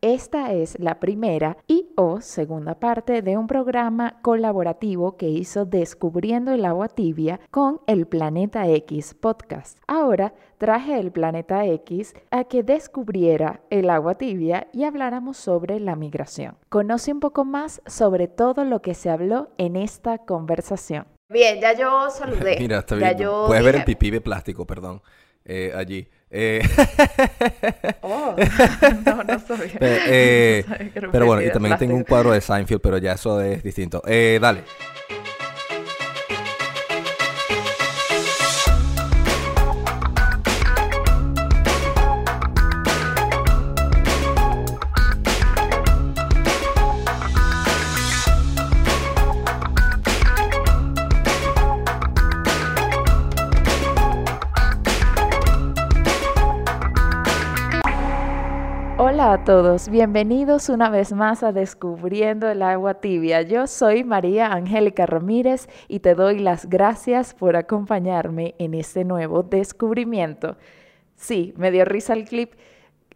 Esta es la primera y o segunda parte de un programa colaborativo que hizo Descubriendo el agua tibia con el Planeta X podcast. Ahora traje el Planeta X a que descubriera el agua tibia y habláramos sobre la migración. Conoce un poco más sobre todo lo que se habló en esta conversación. Bien, ya yo saludé. Mira, está Ya bien. yo Puedes ver el pipí de plástico, perdón, eh, allí. Eh, Oh, no, no sabía. Eh, No sabía que era un pero bueno, y también tengo un cuadro de Seinfeld, pero ya eso es distinto. Eh, dale. Hola a todos, bienvenidos una vez más a Descubriendo el agua tibia. Yo soy María Angélica Ramírez y te doy las gracias por acompañarme en este nuevo descubrimiento. Sí, me dio risa el clip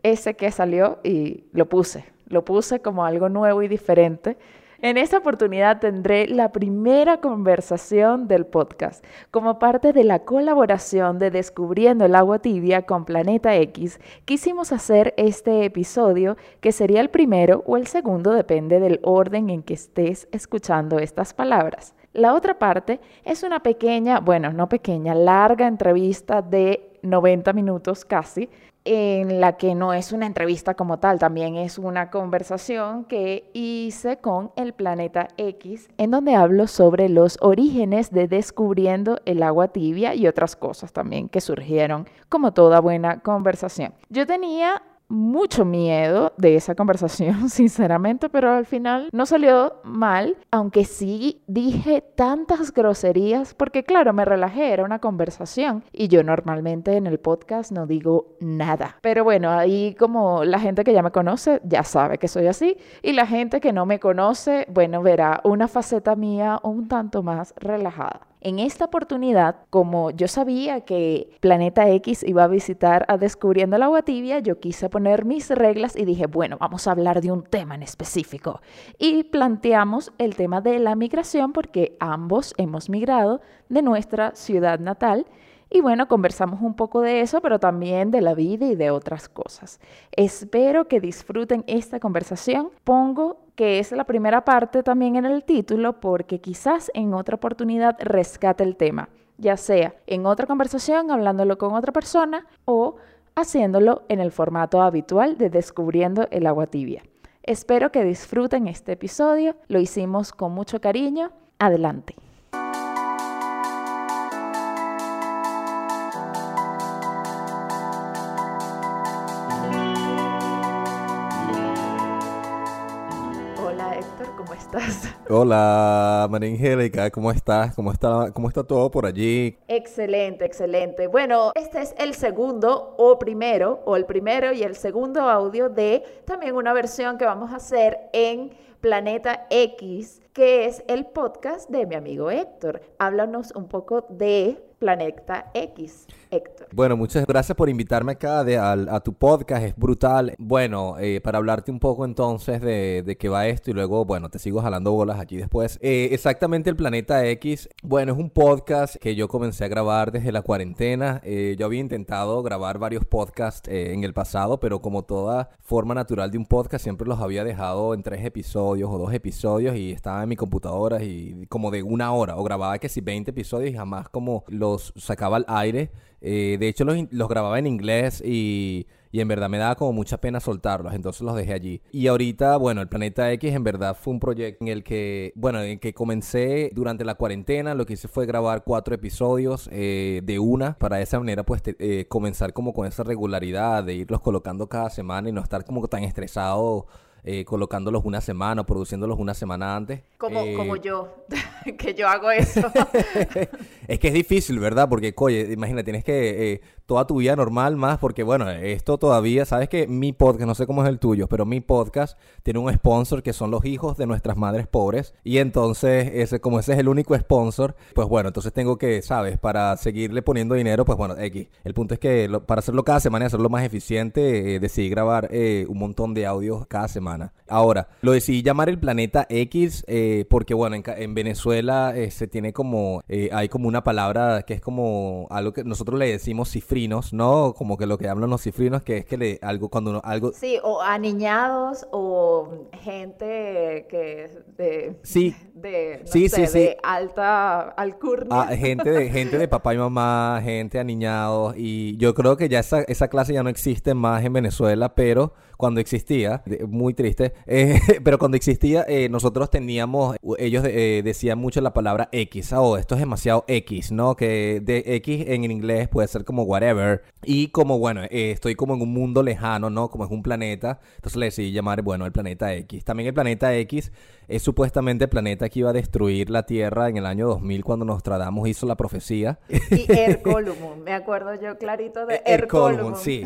ese que salió y lo puse, lo puse como algo nuevo y diferente. En esta oportunidad tendré la primera conversación del podcast. Como parte de la colaboración de Descubriendo el agua tibia con Planeta X, quisimos hacer este episodio que sería el primero o el segundo, depende del orden en que estés escuchando estas palabras. La otra parte es una pequeña, bueno, no pequeña, larga entrevista de 90 minutos casi, en la que no es una entrevista como tal, también es una conversación que hice con el planeta X, en donde hablo sobre los orígenes de descubriendo el agua tibia y otras cosas también que surgieron como toda buena conversación. Yo tenía mucho miedo de esa conversación, sinceramente, pero al final no salió mal, aunque sí dije tantas groserías, porque claro, me relajé, era una conversación y yo normalmente en el podcast no digo nada. Pero bueno, ahí como la gente que ya me conoce ya sabe que soy así y la gente que no me conoce, bueno, verá una faceta mía un tanto más relajada. En esta oportunidad, como yo sabía que Planeta X iba a visitar a Descubriendo el Agua Tibia, yo quise poner mis reglas y dije, bueno, vamos a hablar de un tema en específico. Y planteamos el tema de la migración porque ambos hemos migrado de nuestra ciudad natal. Y bueno, conversamos un poco de eso, pero también de la vida y de otras cosas. Espero que disfruten esta conversación. Pongo que es la primera parte también en el título porque quizás en otra oportunidad rescate el tema, ya sea en otra conversación hablándolo con otra persona o haciéndolo en el formato habitual de Descubriendo el agua tibia. Espero que disfruten este episodio, lo hicimos con mucho cariño. Adelante. Estás? Hola, María Angélica, ¿cómo estás? ¿Cómo está, ¿Cómo está todo por allí? Excelente, excelente. Bueno, este es el segundo o primero, o el primero y el segundo audio de también una versión que vamos a hacer en Planeta X, que es el podcast de mi amigo Héctor. Háblanos un poco de Planeta X, Héctor. Bueno, muchas gracias por invitarme acá de- al- a, tu podcast, es brutal. Bueno, eh, para hablarte un poco entonces de, de qué va esto y luego, bueno, te sigo jalando bolas aquí después. Eh, exactamente el Planeta X, bueno, es un podcast que yo comencé a grabar desde la cuarentena. Eh, yo había intentado grabar varios podcasts eh, en el pasado, pero como toda forma natural de un podcast, siempre los había dejado en tres episodios o dos episodios y estaba en mi computadora y como de una hora, o grababa que si 20 episodios y jamás como los sacaba al aire. Eh, de hecho, los, los grababa en inglés y, y en verdad me daba como mucha pena soltarlos, entonces los dejé allí. Y ahorita, bueno, el Planeta X en verdad fue un proyecto en el que, bueno, en el que comencé durante la cuarentena, lo que hice fue grabar cuatro episodios eh, de una, para de esa manera pues te- eh, comenzar como con esa regularidad de irlos colocando cada semana y no estar como tan estresado. Eh, colocándolos una semana o produciéndolos una semana antes. Como, Eh, como yo, que yo hago eso. es que es difícil, ¿verdad? Porque, oye, imagina, tienes que... eh, toda tu vida normal más, porque bueno, esto todavía, sabes que mi podcast, no sé cómo es el tuyo, pero mi podcast tiene un sponsor que son los hijos de nuestras madres pobres. Y entonces, ese, como ese es el único sponsor, pues bueno, entonces tengo que, sabes, para seguirle poniendo dinero, pues bueno, X. El punto es que para hacerlo cada semana y hacerlo más eficiente, eh, decidí grabar eh, un montón de audios cada semana. Ahora, lo decidí llamar el planeta X eh, porque bueno, en, Venezuela se tiene como, hay como una palabra que es como algo que nosotros le decimos cifrinos, ¿no? Como que lo que hablan los cifrinos, que es que le, algo cuando uno, algo... Sí, o aniñados o gente que de... Sí. De, sí, sí, sí. de alta alcurnia. Ah, gente, de, gente de papá y mamá, gente aniñados y yo creo que ya esa, esa clase ya no existe más en Venezuela, pero cuando existía, muy triste, eh, pero cuando existía, eh, nosotros teníamos, ellos eh, decían mucho la palabra X, oh, esto es demasiado X, ¿no? Que de X en inglés puede ser como whatever, y como, bueno, estoy como en un mundo lejano, ¿no? Como es un planeta, entonces le decidí llamar, bueno, el planeta X. También el planeta X es supuestamente el planeta que iba a destruir la Tierra en el año 2000 cuando Nostradamus hizo la profecía. Y Ercolumum, me acuerdo yo clarito de Ercolumum. sí.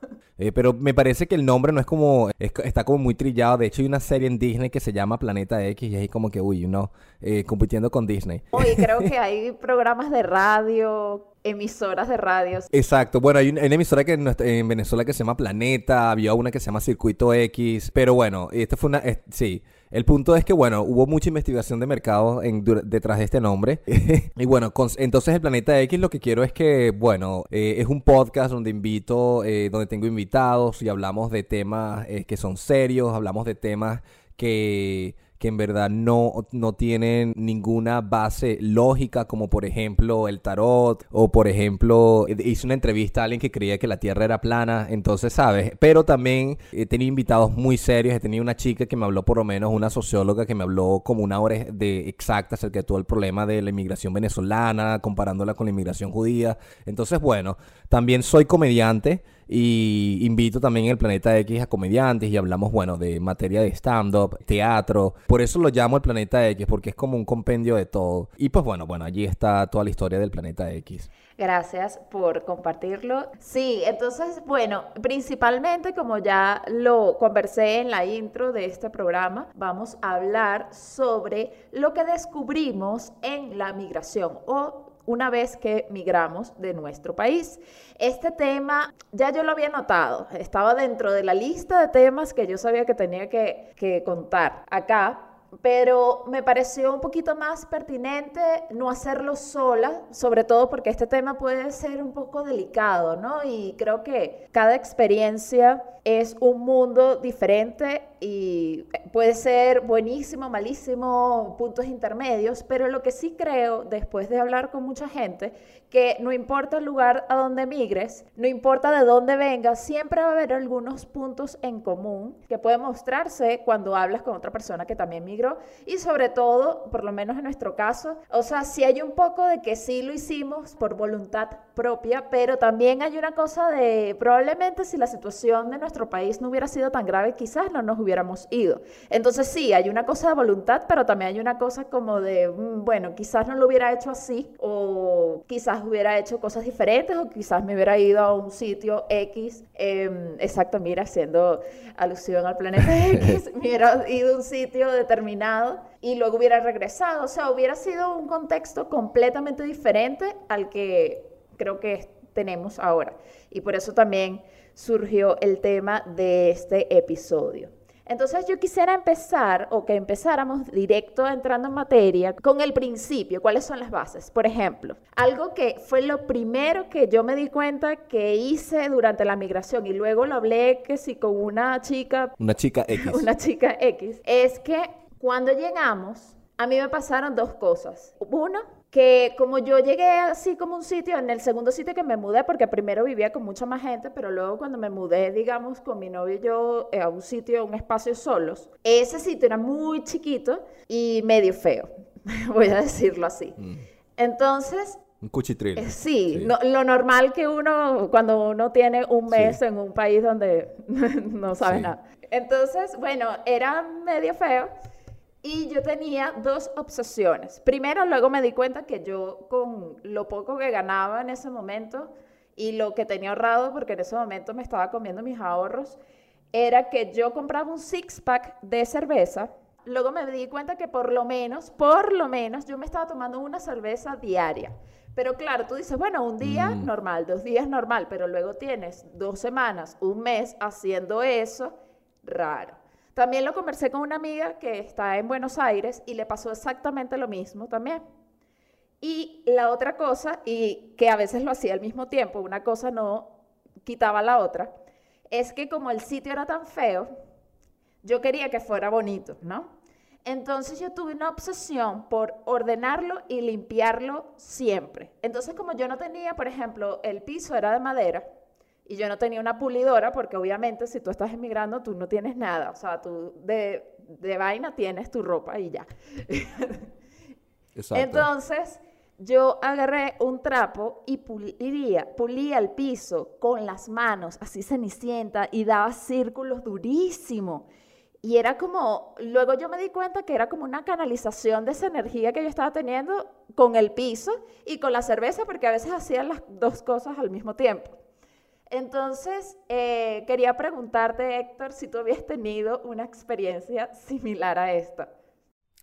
Eh, pero me parece que el nombre no es como, está como muy trillado. De hecho, hay una serie en Disney que se llama Planeta X y ahí como que, uy, no, eh, compitiendo con Disney. Oye, creo que hay programas de radio, emisoras de radio. Exacto. Bueno, hay una, emisora que en, Venezuela que se llama Planeta, había una que se llama Circuito X, pero bueno, esta fue una, sí. El punto es que, bueno, hubo mucha investigación de mercado en, detrás de este nombre. y bueno, entonces el Planeta X lo que quiero es que, bueno, eh, es un podcast donde invito, eh, donde tengo invitados y hablamos de temas eh, que son serios, hablamos de temas que que en verdad no, no tienen ninguna base lógica, como por ejemplo el tarot, o por ejemplo, hice una entrevista a alguien que creía que la Tierra era plana, entonces, ¿sabes? Pero también he tenido invitados muy serios, he tenido una chica que me habló por lo menos, una socióloga que me habló como una hora de exacta acerca de todo el problema de la inmigración venezolana, comparándola con la inmigración judía. Entonces, bueno, también soy comediante. Y invito también el Planeta X a comediantes y hablamos, bueno, de materia de stand-up, teatro. Por eso lo llamo el Planeta X, porque es como un compendio de todo. Y pues bueno, bueno, allí está toda la historia del Planeta X. Gracias por compartirlo. Sí, entonces, bueno, principalmente como ya lo conversé en la intro de este programa, vamos a hablar sobre lo que descubrimos en la migración o una vez que migramos de nuestro país. Este tema ya yo lo había notado, estaba dentro de la lista de temas que yo sabía que tenía que, contar acá, pero me pareció un poquito más pertinente no hacerlo sola, sobre todo porque este tema puede ser un poco delicado, ¿no? Y creo que cada experiencia es un mundo diferente y puede ser buenísimo, malísimo, puntos intermedios, pero lo que sí creo, después de hablar con mucha gente, que no importa el lugar a donde migres, no importa de dónde vengas, siempre va a haber algunos puntos en común que pueden mostrarse cuando hablas con otra persona que también migró. Y sobre todo, por lo menos en nuestro caso, o sea, si hay un poco de que sí lo hicimos por voluntad propia, pero también hay una cosa de probablemente si la situación de nuestro país no hubiera sido tan grave, quizás no nos hubiéramos ido. Entonces sí, hay una cosa de voluntad, pero también hay una cosa como de, mm, bueno, quizás no lo hubiera hecho así, o quizás hubiera hecho cosas diferentes, o quizás me hubiera ido a un sitio X, em, exacto, mira, haciendo alusión al planeta X, me hubiera ido a un sitio determinado y luego hubiera regresado. O sea, hubiera sido un contexto completamente diferente al que creo que tenemos ahora. Y por eso también surgió el tema de este episodio. Entonces yo quisiera empezar o que empezáramos directo entrando en materia con el principio, cuáles son las bases. Por ejemplo, algo que fue lo primero que yo me di cuenta que hice durante la migración y luego lo hablé que sí con una chica, una chica X, una chica X, es que cuando llegamos a mí me pasaron dos cosas. Uno, que como yo llegué así como un sitio, en el segundo sitio que me mudé, porque primero vivía con mucha más gente, pero luego cuando me mudé, digamos, con mi novio y yo eh, a un sitio, un espacio solos, ese sitio era muy chiquito y medio feo, voy a decirlo así. Mm. Entonces... Un cuchitril. Eh, sí, lo normal que uno, cuando uno tiene un mes en un país donde no sabe nada. Entonces, bueno, era medio feo. Y yo tenía dos obsesiones. Primero, luego me di cuenta que yo con lo poco que ganaba en ese momento y lo que tenía ahorrado, porque en ese momento me estaba comiendo mis ahorros, era que yo compraba un six-pack de cerveza. Luego me di cuenta que por lo menos, por lo menos, yo me estaba tomando una cerveza diaria. Pero claro, tú dices, bueno, un día Mm. normal, dos días normal, pero luego tienes dos semanas, un mes haciendo eso, raro. También lo conversé con una amiga que está en Buenos Aires y le pasó exactamente lo mismo también. Y la otra cosa, y que a veces lo hacía al mismo tiempo, una cosa no quitaba la otra, es que como el sitio era tan feo, yo quería que fuera bonito, ¿no? Entonces yo tuve una obsesión por ordenarlo y limpiarlo siempre. Entonces como yo no tenía, por ejemplo, el piso era de madera y yo no tenía una pulidora, porque obviamente si tú estás emigrando tú no tienes nada, o sea, tú de, de vaina tienes tu ropa y ya. Exacto. Entonces, yo agarré un trapo y pulía, pulía el piso con las manos, así cenicienta, y daba círculos durísimo. Y era como, luego yo me di cuenta que era como una canalización de esa energía que yo estaba teniendo con el piso y con la cerveza, porque a veces hacía las dos cosas al mismo tiempo. Entonces, eh, quería preguntarte, Héctor, si tú habías tenido una experiencia similar a esta.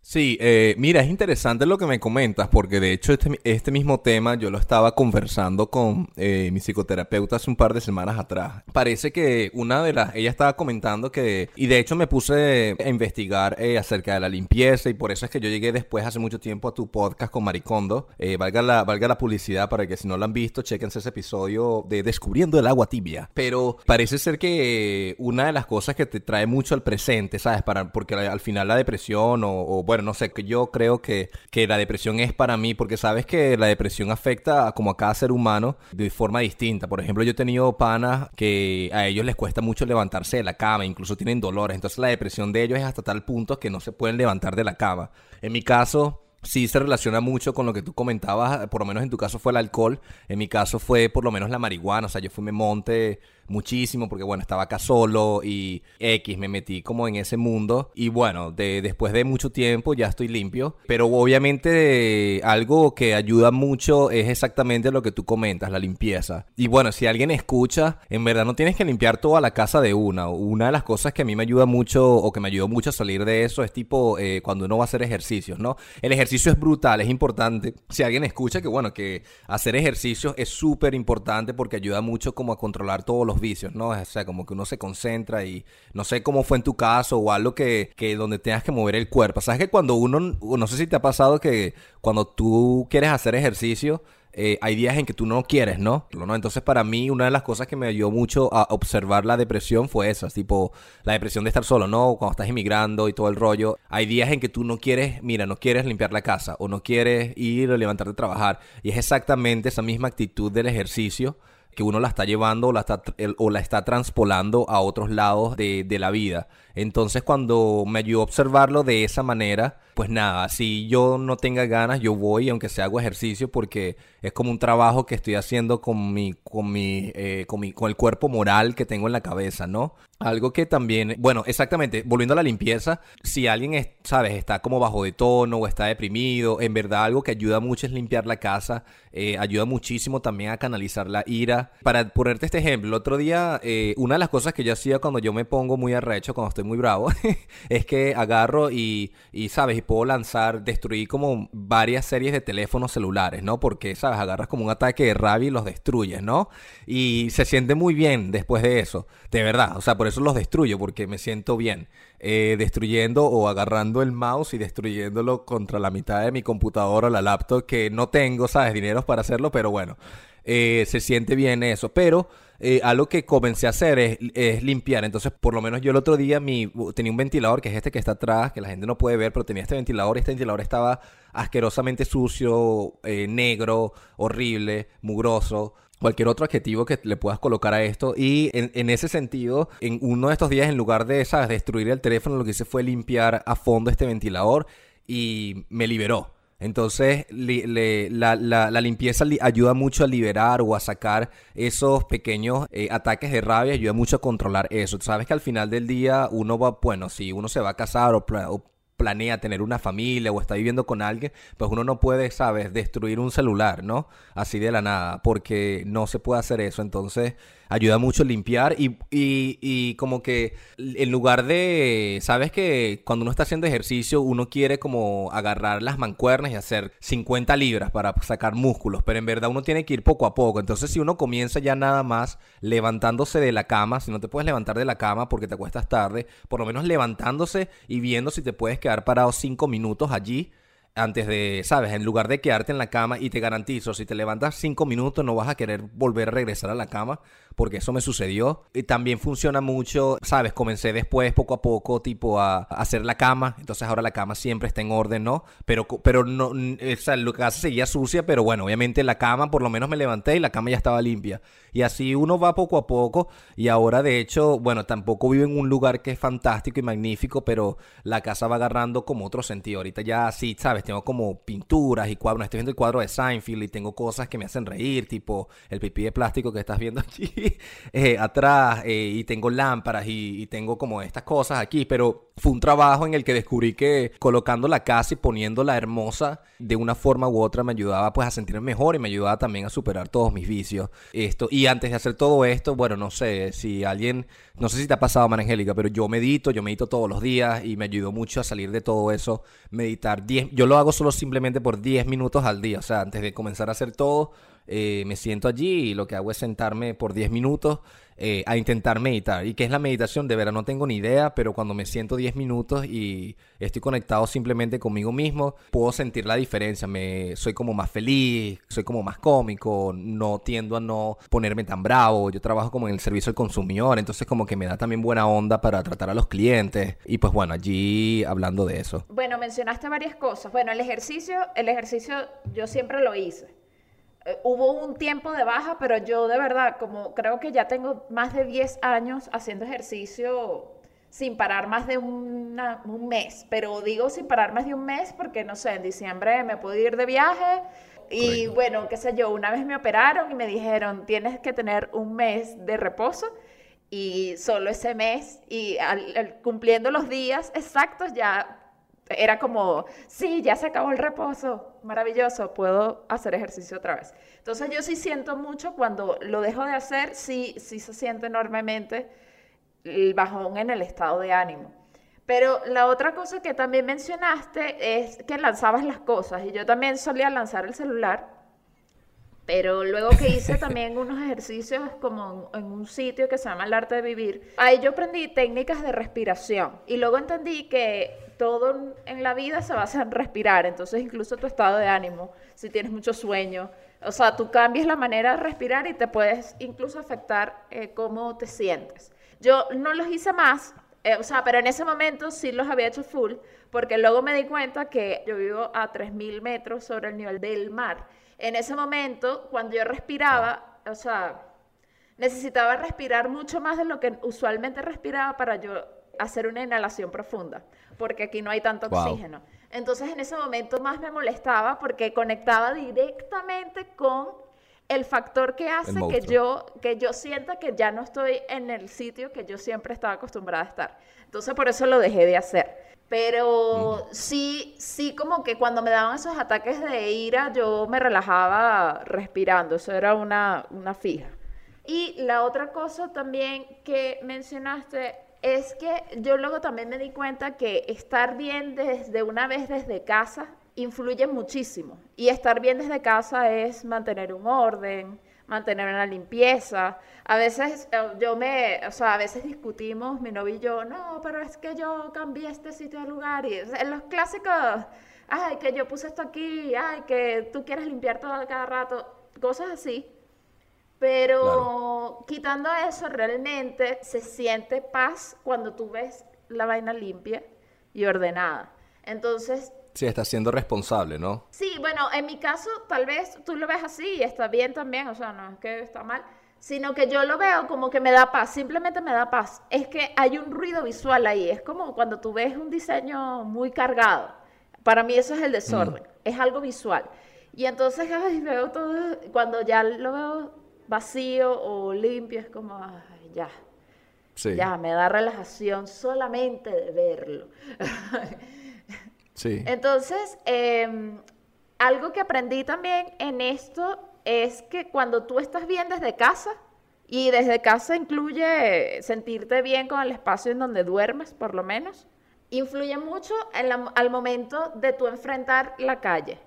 Sí, eh, mira, es interesante lo que me comentas, porque de hecho este, este mismo tema yo lo estaba conversando con eh, mi psicoterapeuta hace un par de semanas atrás. Parece que una de las, ella estaba comentando que, y de hecho me puse a investigar eh, acerca de la limpieza y por eso es que yo llegué después hace mucho tiempo a tu podcast con Maricondo. Valga, la, valga la publicidad para que si no lo han visto, chequense ese episodio de Descubriendo el agua tibia. Pero parece ser que una de las cosas que te trae mucho al presente, ¿sabes? Para, porque al final la depresión o bueno, no sé, yo creo que, que la depresión es para mí, porque sabes que la depresión afecta a, como a cada ser humano de forma distinta. Por ejemplo, yo he tenido panas que a ellos les cuesta mucho levantarse de la cama, incluso tienen dolores. Entonces la depresión de ellos es hasta tal punto que no se pueden levantar de la cama. En mi caso, sí se relaciona mucho con lo que tú comentabas, por lo menos en tu caso fue el alcohol, en mi caso fue por lo menos la marihuana, o sea, yo fui me monte muchísimo porque bueno, estaba acá solo y X, me metí como en ese mundo y bueno, de, después de mucho tiempo ya estoy limpio, pero obviamente algo que ayuda mucho es exactamente lo que tú comentas, la limpieza. Y bueno, si alguien escucha, en verdad no tienes que limpiar toda la casa de una. Una de las cosas que a mí me ayuda mucho o que me ayudó mucho a salir de eso es tipo eh, cuando uno va a hacer ejercicios, ¿no? El ejercicio es brutal, es importante. Si alguien escucha que bueno, que hacer ejercicios es súper importante porque ayuda mucho como a controlar todos los vicios, ¿no? O sea, como que uno se concentra y no sé cómo fue en tu caso o algo que, que donde tengas que mover el cuerpo. Sabes que cuando uno, no sé si te ha pasado que cuando tú quieres hacer ejercicio, eh, hay días en que tú no quieres, ¿no? Entonces, para mí, una de las cosas que me ayudó mucho a observar la depresión fue esa, tipo, la depresión de estar solo, ¿no? Cuando estás inmigrando y todo el rollo. Hay días en que tú no quieres, mira, no quieres limpiar la casa o no quieres ir o levantarte a trabajar. Y es exactamente esa misma actitud del ejercicio que uno la está llevando o la está, o la está transpolando a otros lados de, de la vida. Entonces, cuando me ayudó a observarlo de esa manera, pues nada, si yo no tenga ganas, yo voy, aunque sea hago ejercicio, porque es como un trabajo que estoy haciendo con mi, con mi, eh, con mi, con el cuerpo moral que tengo en la cabeza, ¿no? Algo que también, bueno, exactamente, volviendo a la limpieza, si alguien, es, sabes, está como bajo de tono o está deprimido, en verdad algo que ayuda mucho es limpiar la casa, eh, ayuda muchísimo también a canalizar la ira. Para ponerte este ejemplo, el otro día, eh, una de las cosas que yo hacía cuando yo me pongo muy arrecho, cuando estoy muy bravo, es que agarro y, y, sabes, y puedo lanzar, destruir como varias series de teléfonos celulares, ¿no? Porque, sabes, agarras como un ataque de rabia y los destruyes, ¿no? Y se siente muy bien después de eso, de verdad, o sea, por eso los destruyo, porque me siento bien. Eh, destruyendo o agarrando el mouse y destruyéndolo contra la mitad de mi computadora o la laptop, que no tengo, ¿sabes? Dineros para hacerlo, pero bueno. Eh, se siente bien eso. Pero eh, algo que comencé a hacer es, limpiar. Entonces, por lo menos yo el otro día tenía un ventilador, que es este que está atrás, que la gente no puede ver, pero tenía este ventilador y este ventilador estaba asquerosamente sucio, eh, negro, horrible, mugroso. Cualquier otro adjetivo que le puedas colocar a esto. Y en, ese sentido, en uno de estos días, en lugar de, destruir el teléfono, lo que hice fue limpiar a fondo este ventilador y me liberó. Entonces, li, le, la, la, la, limpieza li, ayuda mucho a liberar o a sacar esos pequeños eh, ataques de rabia, ayuda mucho a controlar eso. Sabes que al final del día uno va, bueno, si uno se va a casar o planea tener una familia o está viviendo con alguien, pues uno no puede, sabes, destruir un celular, ¿no? Así de la nada, porque no se puede hacer eso. Entonces, ayuda mucho limpiar y, y, y como que en lugar de, sabes que cuando uno está haciendo ejercicio, uno quiere como agarrar las mancuernas y hacer 50 libras para sacar músculos, pero en verdad uno tiene que ir poco a poco. Entonces, si uno comienza ya nada más levantándose de la cama, si no te puedes levantar de la cama porque te acuestas tarde, por lo menos levantándose y viendo si te puedes quedar parado 5 minutos allí antes de, ¿sabes? En lugar de quedarte en la cama y te garantizo, si te levantas cinco minutos no vas a querer volver a regresar a la cama porque eso me sucedió. Y también funciona mucho, ¿sabes? Comencé después, poco a poco, tipo a, hacer la cama. Entonces ahora la cama siempre está en orden, ¿no? Pero, pero no, o sea, la casa seguía sucia, pero bueno, obviamente la cama, por lo menos me levanté y la cama ya estaba limpia. Y así uno va poco a poco. Y ahora, de hecho, bueno, tampoco vivo en un lugar que es fantástico y magnífico, pero la casa va agarrando como otro sentido. Ahorita ya sí, ¿sabes? Tengo como pinturas y cuadros. Estoy viendo el cuadro de Seinfeld y tengo cosas que me hacen reír, tipo el pipí de plástico que estás viendo aquí. Eh, atrás eh, y tengo lámparas y, tengo como estas cosas aquí, pero fue un trabajo en el que descubrí que colocando la casa y poniéndola hermosa de una forma u otra me ayudaba pues a sentirme mejor y me ayudaba también a superar todos mis vicios. Esto, y antes de hacer todo esto, bueno, no sé si alguien, no sé si te ha pasado, María Angélica, pero yo medito, yo medito todos los días y me ayudó mucho a salir de todo eso, meditar 10, yo lo hago solo simplemente por 10 minutos al día, o sea, antes de comenzar a hacer todo eh, me siento allí y lo que hago es sentarme por 10 minutos eh, a intentar meditar. ¿Y qué es la meditación? De verdad no tengo ni idea, pero cuando me siento 10 minutos y estoy conectado simplemente conmigo mismo, puedo sentir la diferencia. Me, soy como más feliz, soy como más cómico, no tiendo a no ponerme tan bravo. Yo trabajo como en el servicio al consumidor, entonces como que me da también buena onda para tratar a los clientes. Y pues bueno, allí hablando de eso. Bueno, mencionaste varias cosas. Bueno, el ejercicio, el ejercicio yo siempre lo hice eh, hubo un tiempo de baja, pero yo de verdad, como creo que ya tengo más de 10 años haciendo ejercicio sin parar más de un mes, pero digo sin parar más de un mes porque no sé, en diciembre me puedo ir de viaje y bueno, qué sé yo, una vez me operaron y me dijeron tienes que tener un mes de reposo y solo ese mes y cumpliendo los días exactos ya era como, sí, ya se acabó el reposo, maravilloso, puedo hacer ejercicio otra vez. Entonces yo sí siento mucho cuando lo dejo de hacer, sí, sí se siente enormemente el bajón en el estado de ánimo. Pero la otra cosa que también mencionaste es que lanzabas las cosas y yo también solía lanzar el celular, pero luego que hice también unos ejercicios como en un sitio que se llama el arte de vivir, ahí yo aprendí técnicas de respiración y luego entendí que todo en la vida se basa en respirar, entonces incluso tu estado de ánimo, si tienes mucho sueño, o sea, tú cambias la manera de respirar y te puedes incluso afectar eh, cómo te sientes. Yo no los hice más, eh, o sea, pero en ese momento sí los había hecho full, porque luego me di cuenta que yo vivo a 3.000 metros sobre el nivel del mar. En ese momento, cuando yo respiraba, o sea, necesitaba respirar mucho más de lo que usualmente respiraba para yo hacer una inhalación profunda, porque aquí no hay tanto oxígeno. Entonces en ese momento más me molestaba porque conectaba directamente con el factor que hace que yo, que yo sienta que ya no estoy en el sitio que yo siempre estaba acostumbrada a estar. Entonces por eso lo dejé de hacer. Pero sí, sí como que cuando me daban esos ataques de ira yo me relajaba respirando, eso era una, una fija. Y la otra cosa también que mencionaste es que yo luego también me di cuenta que estar bien desde una vez desde casa influye muchísimo. Y estar bien desde casa es mantener un orden, mantener una limpieza. A veces eh, yo me, o sea, a veces discutimos mi novio y yo, no, pero es que yo cambié este sitio de lugar y en los clásicos, ay, que yo puse esto aquí, ay, que tú quieres limpiar todo cada rato, cosas así. Pero quitando eso, realmente se siente paz cuando tú ves la vaina limpia y ordenada. Entonces... Sí, está siendo responsable, ¿no? Sí, bueno, en mi caso tal vez tú lo ves así y está bien también, o sea, no es que está mal, sino que yo lo veo como que me da paz, simplemente me da paz. Es que hay un ruido visual ahí, es como cuando tú ves un diseño muy cargado. Para mí eso es el desorden, mm. es algo visual. Y entonces veo todo, cuando ya lo veo vacío o limpio, es como, ya. Ya, me da relajación solamente de verlo. Sí. Entonces, em, algo que aprendí también en esto es que cuando tú estás bien desde casa, y desde casa incluye sentirte bien con el espacio en donde duermes, por lo menos, influye mucho al momento de tú enfrentar la calle.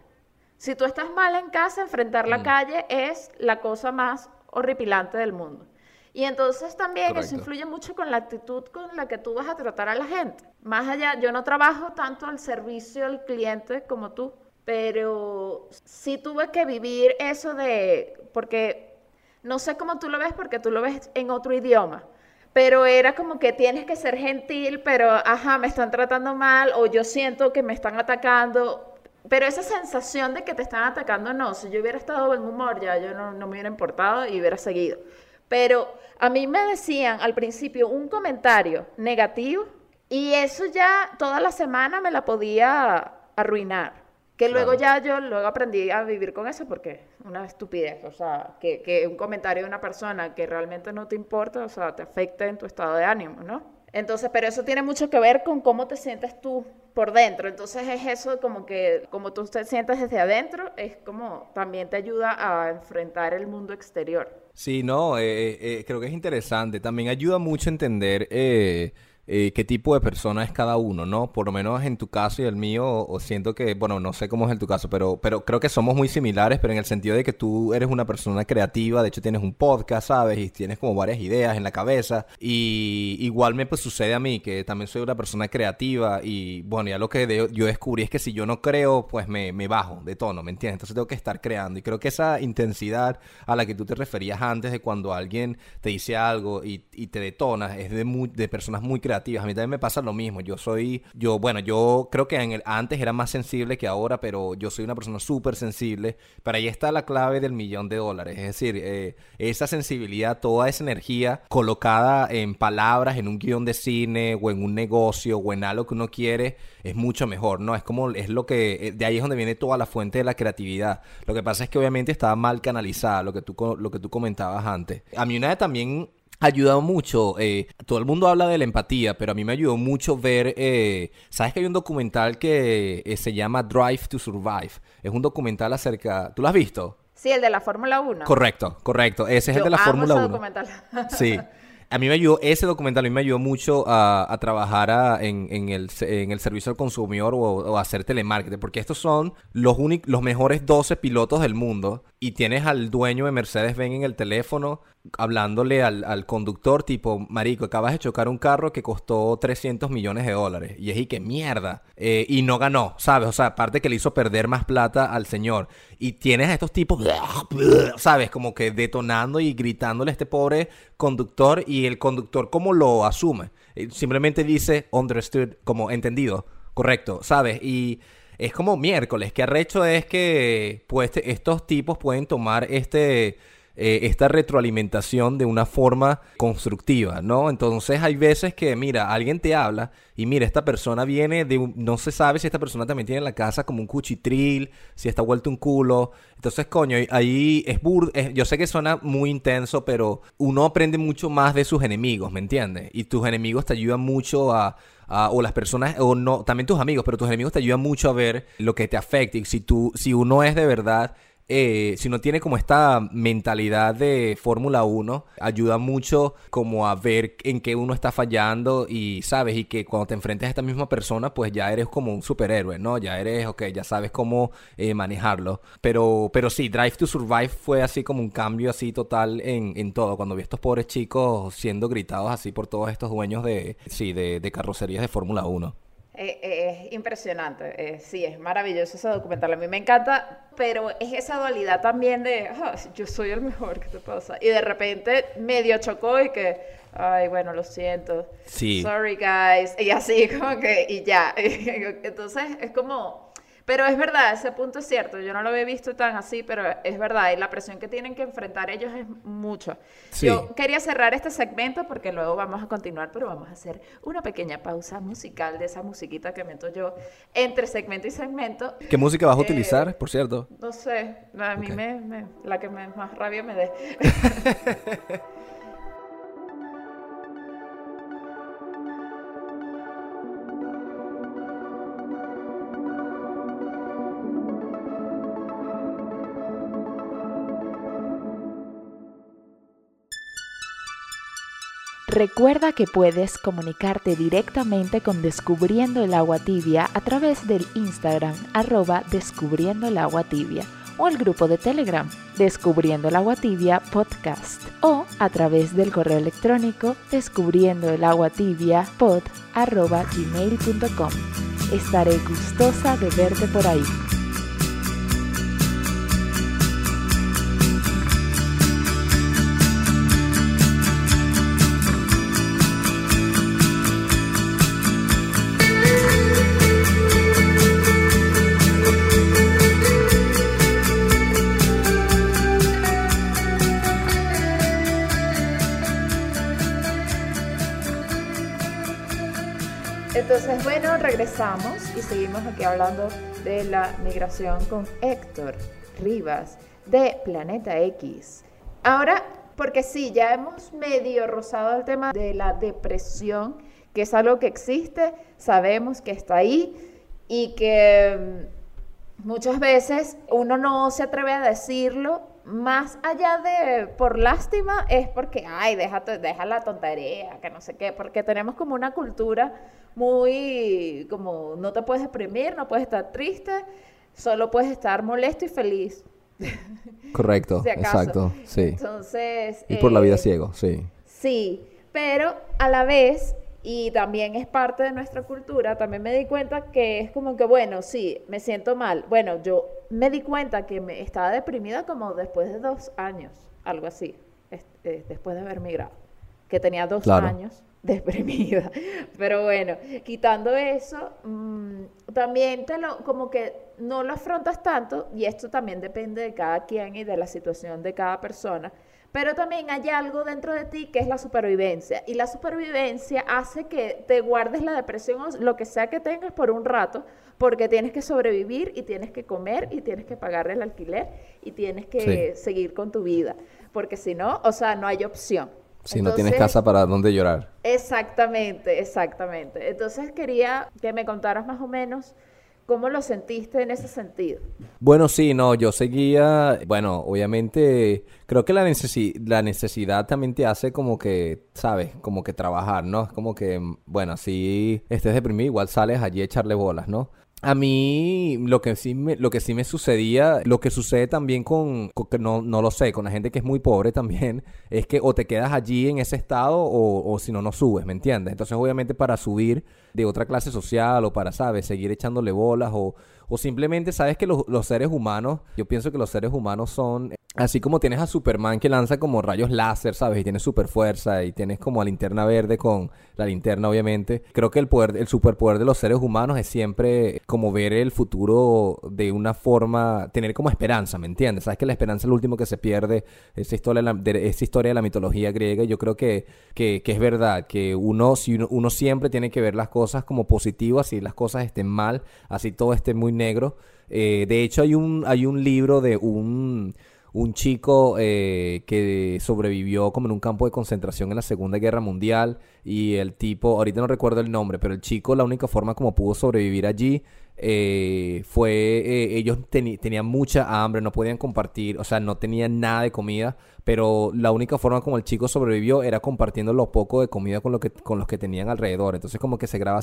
Si tú estás mal en casa, enfrentar la mm. calle es la cosa más horripilante del mundo. Y entonces también eso influye mucho con la actitud con la que tú vas a tratar a la gente. Más allá, yo no trabajo tanto al servicio del cliente como tú, pero sí tuve que vivir eso de, porque no sé cómo tú lo ves, porque tú lo ves en otro idioma, pero era como que tienes que ser gentil, pero, ajá, me están tratando mal, o yo siento que me están atacando, pero esa sensación de que te están atacando, no, si yo hubiera estado en humor, ya yo no, no me hubiera importado y hubiera seguido. Pero a mí me decían al principio un comentario negativo y eso ya toda la semana me la podía arruinar. Que luego ya yo luego aprendí a vivir con eso porque una estupidez, o sea, que, que, un comentario de una persona que realmente no te importa, o sea, te afecta en tu estado de ánimo, ¿no? Entonces, pero eso tiene mucho que ver con cómo te sientes tú por dentro. Entonces es eso como que, como tú te sientes desde adentro, es como también te ayuda a enfrentar el mundo exterior. Sí, no, eh, eh, eh creo que es interesante. También ayuda mucho a entender... Eh, eh, qué tipo de persona es cada uno, ¿no? Por lo menos en tu caso y el mío, o, siento que, bueno, no sé cómo es en tu caso, pero, pero creo que somos muy similares, pero en el sentido de que tú eres una persona creativa, de hecho tienes un podcast, ¿sabes? Y tienes como varias ideas en la cabeza. Y igual me pues, sucede a mí, que también soy una persona creativa y, bueno, ya lo que yo descubrí es que si yo no creo, pues me, me bajo de tono, ¿me entiendes? Entonces tengo que estar creando. Y creo que esa intensidad a la que tú te referías antes de cuando alguien te dice algo y, te detonas, es de, de personas muy creativas a mí también me pasa lo mismo. Yo soy, yo, bueno, yo creo que en el, antes era más sensible que ahora, pero yo soy una persona súper sensible. Pero ahí está la clave del millón de dólares. Es decir, eh, esa sensibilidad, toda esa energía colocada en palabras, en un guion de cine o en un negocio o en algo que uno quiere, es mucho mejor, ¿no? Es como, es lo que, eh, de ahí es donde viene toda la fuente de la creatividad. Lo que pasa es que obviamente estaba mal canalizada, lo que tú, lo que tú comentabas antes. A mí una vez también ayudado mucho. Eh, todo el mundo habla de la empatía, pero a mí me ayudó mucho ver. Eh, ¿Sabes que hay un documental que eh, se llama Drive to Survive? Es un documental acerca. ¿Tú lo has visto? Sí, el de la Fórmula 1. Correcto, correcto. Ese es el de la Fórmula 1. Documental. sí. A mí me ayudó, ese documental a mí me ayudó mucho a, trabajar en, el, servicio al consumidor o, hacer telemarketing, porque estos son los, los mejores 12 pilotos del mundo y tienes al dueño de Mercedes-Benz en el teléfono hablándole al, conductor tipo, marico, acabas de chocar un carro que costó 300 millones de dólares. Y es y que mierda. Eh, y no ganó, ¿sabes? O sea, aparte que le hizo perder más plata al señor. Y tienes a estos tipos, ¿sabes? Como que detonando y gritándole a este pobre conductor y el conductor cómo lo asume. Simplemente dice understood, como entendido, correcto, ¿sabes? Y es como miércoles, que arrecho es que pues estos tipos pueden tomar este eh, esta retroalimentación de una forma constructiva, ¿no? Entonces hay veces que, mira, alguien te habla y mira, esta persona viene de un, no se sabe si esta persona también tiene en la casa como un cuchitril, si está vuelto un culo. Entonces, coño, ahí es bur yo sé que suena muy intenso, pero uno aprende mucho más de sus enemigos, ¿me entiendes? Y tus enemigos te ayudan mucho a, o las personas, o no, también tus amigos, pero tus enemigos te ayudan mucho a ver lo que te afecta. Y si tú, si uno es de verdad eh, si no tiene como esta mentalidad de Fórmula 1, ayuda mucho como a ver en qué uno está fallando y sabes, y que cuando te enfrentes a esta misma persona, pues ya eres como un superhéroe, ¿no? Ya eres, ok, ya sabes cómo eh, manejarlo. Pero, pero sí, Drive to Survive fue así como un cambio así total en, en todo. Cuando vi a estos pobres chicos siendo gritados así por todos estos dueños de, sí, de, de carrocerías de Fórmula 1. Eh, eh, es impresionante, eh, sí, es maravilloso ese documental, a mí me encanta, pero es esa dualidad también de, ah, yo soy el mejor, ¿qué te pasa? Y de repente medio chocó y que, ay, bueno, lo siento, sí. sorry guys, y así como que, y ya, entonces es como pero es verdad, ese punto es cierto. Yo no lo había visto tan así, pero es verdad. Y la presión que tienen que enfrentar ellos es mucho. Yo quería cerrar este segmento porque luego vamos a continuar, pero vamos a hacer una pequeña pausa musical de esa musiquita que meto yo entre segmento y segmento. ¿Qué música vas a utilizar, eh, por cierto? No sé. A mí me, la que más rabia me dé. Recuerda que puedes comunicarte directamente con Descubriendo el Agua Tibia a través del Instagram arroba Descubriendo el Agua Tibia o el grupo de Telegram Descubriendo el Agua Tibia Podcast o a través del correo electrónico descubriendo el agua tibia pod arroba gmail.com. Estaré gustosa de verte por ahí. Regresamos y seguimos aquí hablando de la migración con Héctor Rivas de Planeta X. Ahora, porque sí, ya hemos medio rozado el tema de la depresión, que es algo que existe, sabemos que está ahí y que mm, muchas veces uno no se atreve a decirlo más allá de por lástima, es porque, ay, deja, deja la tontería, que no sé qué, porque tenemos como una cultura muy, como, no te puedes deprimir, no puedes estar triste, solo puedes estar molesto y feliz. Correcto, exacto, sí. Entonces... Y por la vida eh, ciego, sí. Sí, pero a la vez y también es parte de nuestra cultura, también me di cuenta que es como que, bueno, sí, me siento mal. Bueno, yo me di cuenta que me estaba deprimida como después de dos años, algo así, eh, después de haber migrado, que tenía dos años deprimida. Pero bueno, quitando eso, mm, también te lo, como que no lo afrontas tanto, y esto también depende de cada quien y de la situación de cada persona pero también hay algo dentro de ti que es la supervivencia. Y la supervivencia hace que te guardes la depresión o lo que sea que tengas por un rato, porque tienes que sobrevivir y tienes que comer y tienes que pagar el alquiler y tienes que seguir con tu vida. Porque si no, o sea, no hay opción. Si no tienes casa para dónde llorar. Exactamente, exactamente. Entonces quería que me contaras más o menos ¿Cómo lo sentiste en ese sentido? Bueno, sí, no, yo seguía, bueno, obviamente creo que la, la necesidad también te hace como que, ¿sabes? Como que trabajar, ¿no? Es como que, bueno, si estés deprimido, igual sales allí a echarle bolas, ¿no? A mí lo que sí me, lo que sí me sucedía, lo que sucede también con, no, no lo sé, con la gente que es muy pobre también, es que o te quedas allí en ese estado o, o si no, no subes, ¿me entiendes? Entonces obviamente para subir de otra clase social o para, ¿sabes? Seguir echándole bolas o, o simplemente, ¿sabes? Que los, los seres humanos, yo pienso que los seres humanos son Así como tienes a Superman que lanza como rayos láser, ¿sabes? Y tiene super fuerza y tienes como a linterna verde con la linterna, obviamente. Creo que el poder, el superpoder de los seres humanos es siempre como ver el futuro de una forma, tener como esperanza, ¿me entiendes? Sabes que la esperanza es lo último que se pierde, esa historia de la, esa historia de la mitología griega. Yo creo que, que, que es verdad, que uno, si uno, uno siempre tiene que ver las cosas como positivas, si las cosas estén mal, así todo esté muy negro. Eh, de hecho, hay un, hay un libro de un un chico eh, que sobrevivió como en un campo de concentración en la Segunda Guerra Mundial y el tipo, ahorita no recuerdo el nombre, pero el chico la única forma como pudo sobrevivir allí eh, fue, eh, ellos tenían mucha hambre, no podían compartir, o sea, no tenían nada de comida, pero la única forma como el chico sobrevivió era compartiendo lo poco de comida con, lo que, con los que tenían alrededor. Entonces como que se graba,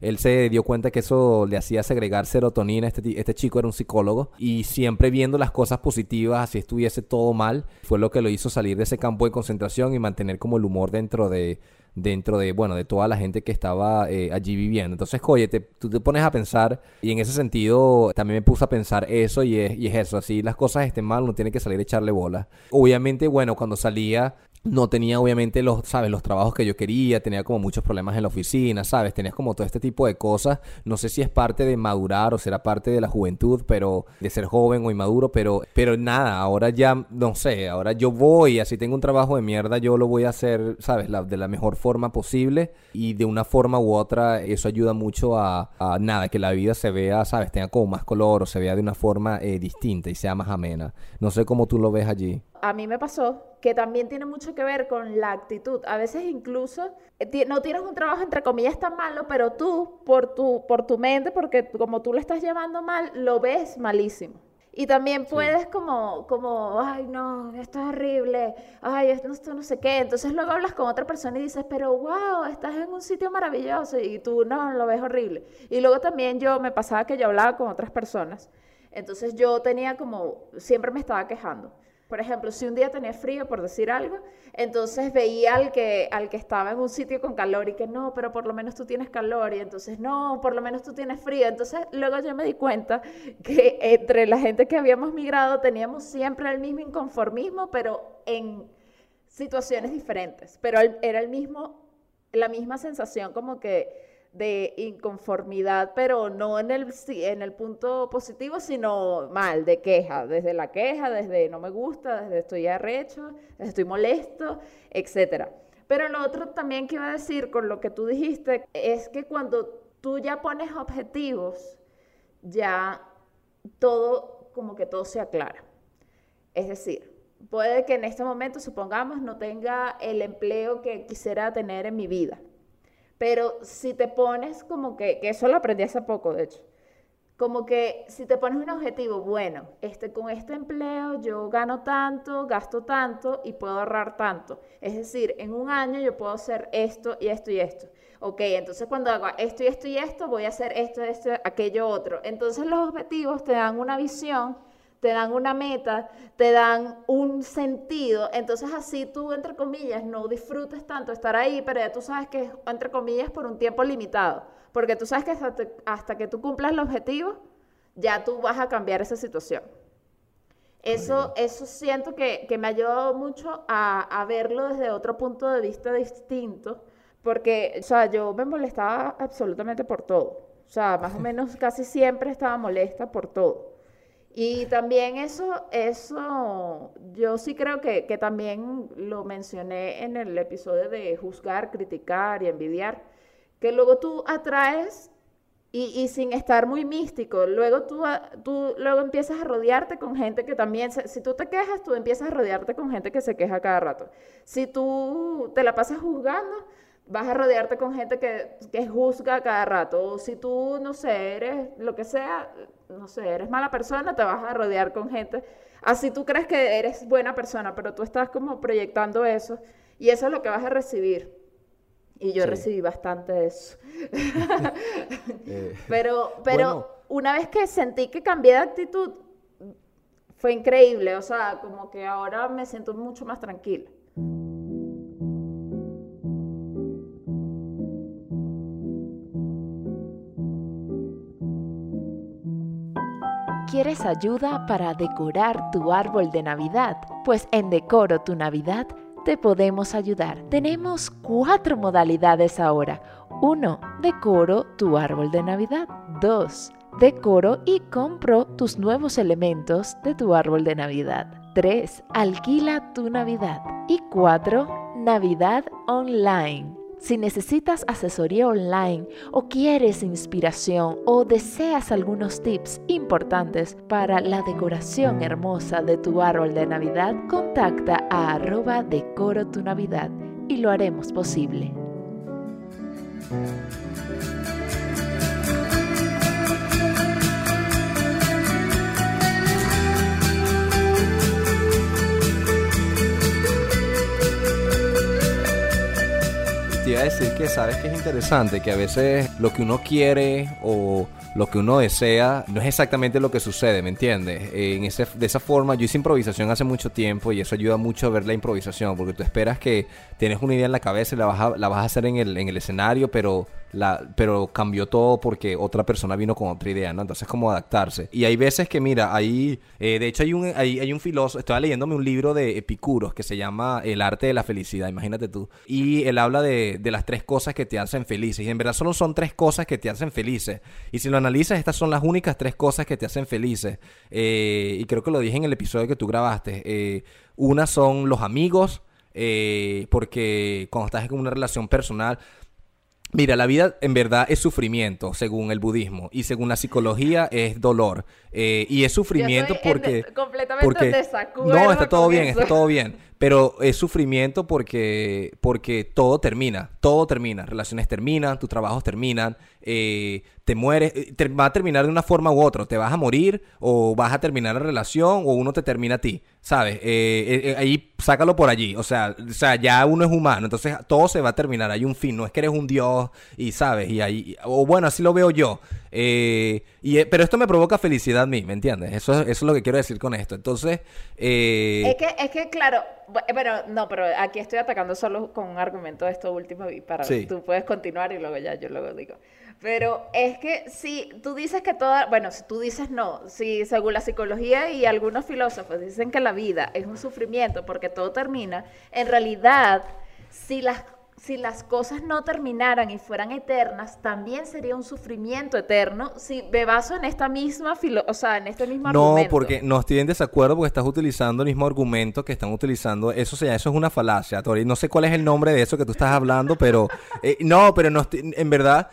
él se dio cuenta que eso le hacía segregar serotonina, este, este chico era un psicólogo, y siempre viendo las cosas positivas, así estuviese todo mal, fue lo que lo hizo salir de ese campo de concentración y mantener como el humor dentro de dentro de, bueno, de toda la gente que estaba eh, allí viviendo. Entonces, oye, tú te pones a pensar y en ese sentido también me puse a pensar eso y es, y es eso, así las cosas estén mal, uno tiene que salir a echarle bola. Obviamente, bueno, cuando salía no tenía obviamente los, sabes, los trabajos que yo quería, tenía como muchos problemas en la oficina, sabes, tenías como todo este tipo de cosas. No sé si es parte de madurar o será parte de la juventud, pero de ser joven o inmaduro, pero pero nada, ahora ya no sé, ahora yo voy, así tengo un trabajo de mierda, yo lo voy a hacer, sabes, de la mejor forma posible y de una forma u otra eso ayuda mucho a, nada, que la vida se vea, sabes, tenga como más color o se vea de una forma eh, distinta y sea más amena. No sé cómo tú lo ves allí. A mí me pasó que también tiene mucho que ver con la actitud. A veces incluso eh, no tienes un trabajo entre comillas tan malo, pero tú por tu por tu mente, porque como tú lo estás llevando mal, lo ves malísimo. Y también puedes como, como, ay, no, esto es horrible, ay, esto, no sé qué. Entonces luego hablas con otra persona y dices, pero wow, estás en un sitio maravilloso y tú no, lo ves horrible. Y luego también yo me pasaba que yo hablaba con otras personas. Entonces yo tenía como, siempre me estaba quejando. Por ejemplo, si un día tenía frío, por decir algo, entonces veía al que, al que estaba en un sitio con calor y que no, pero por lo menos tú tienes calor y entonces no, por lo menos tú tienes frío. Entonces luego yo me di cuenta que entre la gente que habíamos migrado teníamos siempre el mismo inconformismo, pero en situaciones diferentes. Pero era el mismo, la misma sensación como que de inconformidad, pero no en el, en el punto positivo, sino mal, de queja, desde la queja, desde no me gusta, desde estoy arrecho, desde estoy molesto, etc. Pero lo otro también que iba a decir con lo que tú dijiste es que cuando tú ya pones objetivos, ya todo, como que todo se aclara. Es decir, puede que en este momento, supongamos, no tenga el empleo que quisiera tener en mi vida pero si te pones como que, que eso lo aprendí hace poco, de hecho, como que si te pones un objetivo, bueno, este, con este empleo yo gano tanto, gasto tanto y puedo ahorrar tanto. Es decir, en un año yo puedo hacer esto y esto y esto. Ok, entonces cuando hago esto y esto y esto, voy a hacer esto, esto, aquello otro. Entonces los objetivos te dan una visión te dan una meta, te dan un sentido, entonces así tú, entre comillas, no disfrutes tanto estar ahí, pero ya tú sabes que es, entre comillas, por un tiempo limitado, porque tú sabes que hasta, que tú cumplas el objetivo, ya tú vas a cambiar esa situación. Eso, eso siento que, me ha ayudado mucho a, a verlo desde otro punto de vista distinto, porque, o sea, yo me molestaba absolutamente por todo. O sea, más o menos casi siempre estaba molesta por todo. Y también eso, eso, yo sí creo que, que, también lo mencioné en el episodio de juzgar, criticar y envidiar, que luego tú atraes y, y sin estar muy místico, luego tú, tú luego empiezas a rodearte con gente que también, si tú te quejas, tú empiezas a rodearte con gente que se queja cada rato. Si tú te la pasas juzgando, vas a rodearte con gente que, que juzga cada rato. O si tú, no sé, eres lo que sea, no sé, eres mala persona, te vas a rodear con gente. Así tú crees que eres buena persona, pero tú estás como proyectando eso y eso es lo que vas a recibir. Y yo recibí bastante de eso. Eh, pero pero una vez que sentí que cambié de actitud, fue increíble. O sea, como que ahora me siento mucho más tranquila. ¿Quieres ayuda para decorar tu árbol de Navidad? Pues en Decoro tu Navidad te podemos ayudar. Tenemos cuatro modalidades ahora. 1. Decoro tu árbol de Navidad. 2. Decoro y compro tus nuevos elementos de tu árbol de Navidad. 3. Alquila tu Navidad. Y 4. Navidad Online si necesitas asesoría online o quieres inspiración o deseas algunos tips importantes para la decoración hermosa de tu árbol de Navidad, contacta a arroba decoro tu Navidad y lo haremos posible. Iba a decir que sabes que es interesante, que a veces lo que uno quiere o lo que uno desea no es exactamente lo que sucede, ¿me entiendes? En ese, de esa forma, yo hice improvisación hace mucho tiempo y eso ayuda mucho a ver la improvisación, porque tú esperas que tienes una idea en la cabeza y la vas a, la vas a hacer en el, en el escenario, pero la, pero cambió todo porque otra persona vino con otra idea, ¿no? Entonces, como adaptarse. Y hay veces que, mira, ahí, eh, de hecho, hay un, hay, hay un filósofo, estaba leyéndome un libro de Epicuros que se llama El arte de la felicidad, imagínate tú. Y él habla de, de las tres cosas que te hacen felices. Y en verdad solo son tres cosas que te hacen felices. Y si lo analizas, estas son las únicas tres cosas que te hacen felices. Eh, y creo que lo dije en el episodio que tú grabaste. Eh, una son los amigos. porque cuando estás en una relación personal, Mira, la vida en verdad es sufrimiento, según el budismo, y según la psicología es dolor. Eh, y es sufrimiento porque... completamente No, está todo bien, está todo bien. Pero es sufrimiento porque, porque todo termina, todo termina, relaciones terminan, tus trabajos terminan, eh, te mueres, eh, va a terminar de una forma u otra, te vas a morir o vas a terminar la relación o uno te termina a ti, ¿sabes? Eh, ahí sácalo por allí, o sea, o sea, ya uno es humano, entonces todo se va a terminar, hay un fin, no es que eres un dios y, ¿sabes? Y ahí, o bueno, así lo veo yo, y, pero esto me provoca felicidad a mí, ¿me entiendes? Eso, eso es lo que quiero decir con esto, entonces... Es, que, es que, claro, bueno, no, pero aquí estoy atacando solo con un argumento de esto último y para tú puedes continuar y luego ya yo luego digo. Pero es que si tú dices que toda, bueno, si tú dices no, si según la psicología y algunos filósofos dicen que la vida es un sufrimiento porque todo termina, en realidad, si las si las cosas no terminaran y fueran eternas, también sería un sufrimiento eterno si me baso en esta misma filo o sea, en este mismo no, argumento. No, porque no estoy en desacuerdo porque estás utilizando el mismo argumento que están utilizando. Eso sea, eso es una falacia, Tori. No sé cuál es el nombre de eso que tú estás hablando, pero eh, no, pero no en verdad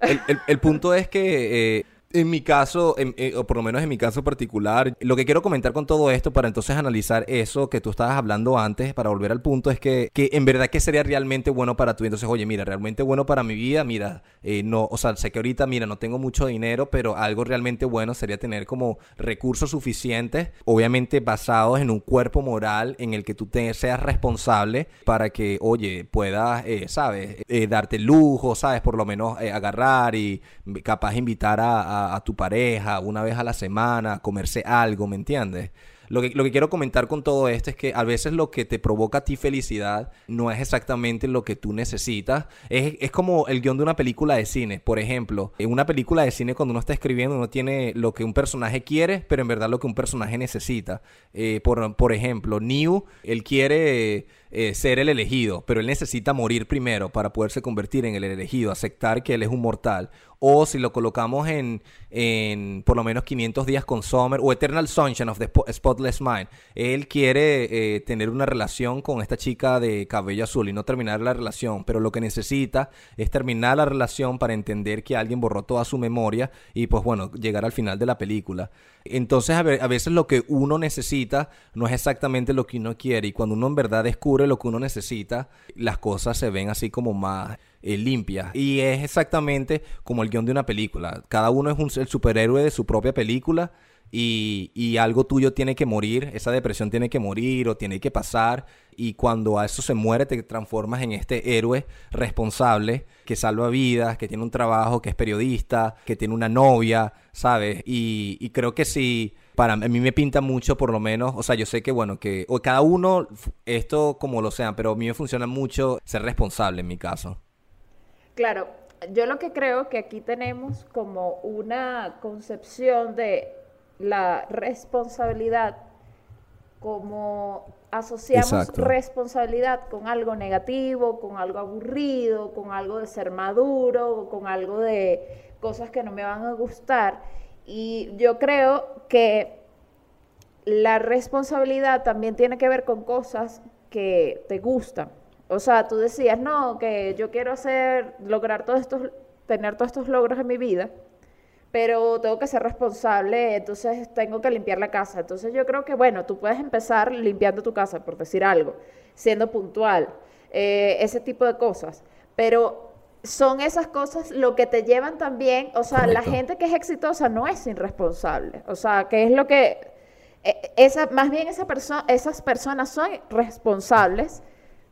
el, el, punto es que eh, en mi caso, eh, o por lo menos en mi caso particular, lo que quiero comentar con todo esto para entonces analizar eso que tú estabas hablando antes, para volver al punto, es que, que en verdad que sería realmente bueno para tú. Entonces, oye, mira, realmente bueno para mi vida, mira, eh, no, o sea, sé que ahorita, mira, no tengo mucho dinero, pero algo realmente bueno sería tener como recursos suficientes, obviamente basados en un cuerpo moral en el que tú seas responsable para que, oye, puedas, eh, ¿sabes? darte lujo, ¿sabes? Por lo menos agarrar y capaz invitar a, tu pareja una vez a la semana, comerse algo, ¿me entiendes? Lo que, lo que quiero comentar con todo esto es que a veces lo que te provoca a ti felicidad no es exactamente lo que tú necesitas. Es, es como el guion de una película de cine. Por ejemplo, en una película de cine cuando uno está escribiendo uno tiene lo que un personaje quiere, pero en verdad lo que un personaje necesita. Eh, por, por ejemplo, New, él quiere... Eh, ser el elegido, pero él necesita morir primero para poderse convertir en el elegido, aceptar que él es un mortal. O si lo colocamos en, en por lo menos 500 días con Summer o Eternal Sunshine of the Spotless Mind, él quiere eh, tener una relación con esta chica de cabello azul y no terminar la relación, pero lo que necesita es terminar la relación para entender que alguien borró toda su memoria y pues bueno, llegar al final de la película. Entonces a, veces lo que uno necesita no es exactamente lo que uno quiere y cuando uno en verdad descubre lo que uno necesita, las cosas se ven así como más eh. Y es exactamente como el guion de una película. Cada uno es un, el superhéroe de su propia película y, algo tuyo tiene que morir, esa depresión tiene que morir o tiene que pasar y cuando a eso se muere te transformas en este héroe responsable que salva vidas, que tiene un trabajo, que es periodista, que tiene una novia, ¿sabes? Y, creo que sí, para mí me pinta mucho por lo menos, o sea, yo sé que bueno, que o cada uno, esto como lo sea, pero a mí me funciona mucho ser responsable en mi caso. Claro, yo lo que creo que aquí tenemos como una concepción de la responsabilidad como asociamos responsabilidad con algo negativo, con algo aburrido, con algo de ser maduro, con algo de cosas que no me van a gustar. Y yo creo que la responsabilidad también tiene que ver con cosas que te gustan. O sea, tú decías, no, que yo quiero hacer, lograr todos estos, tener todos estos logros en mi vida pero tengo que ser responsable, entonces tengo que limpiar la casa. Entonces yo creo que, bueno, tú puedes empezar limpiando tu casa, por decir algo, siendo puntual, eh, ese tipo de cosas. Pero son esas cosas lo que te llevan también, o sea, la gente que es exitosa no es irresponsable. O sea, que es lo que, eh, esa, más bien esa esas personas son responsables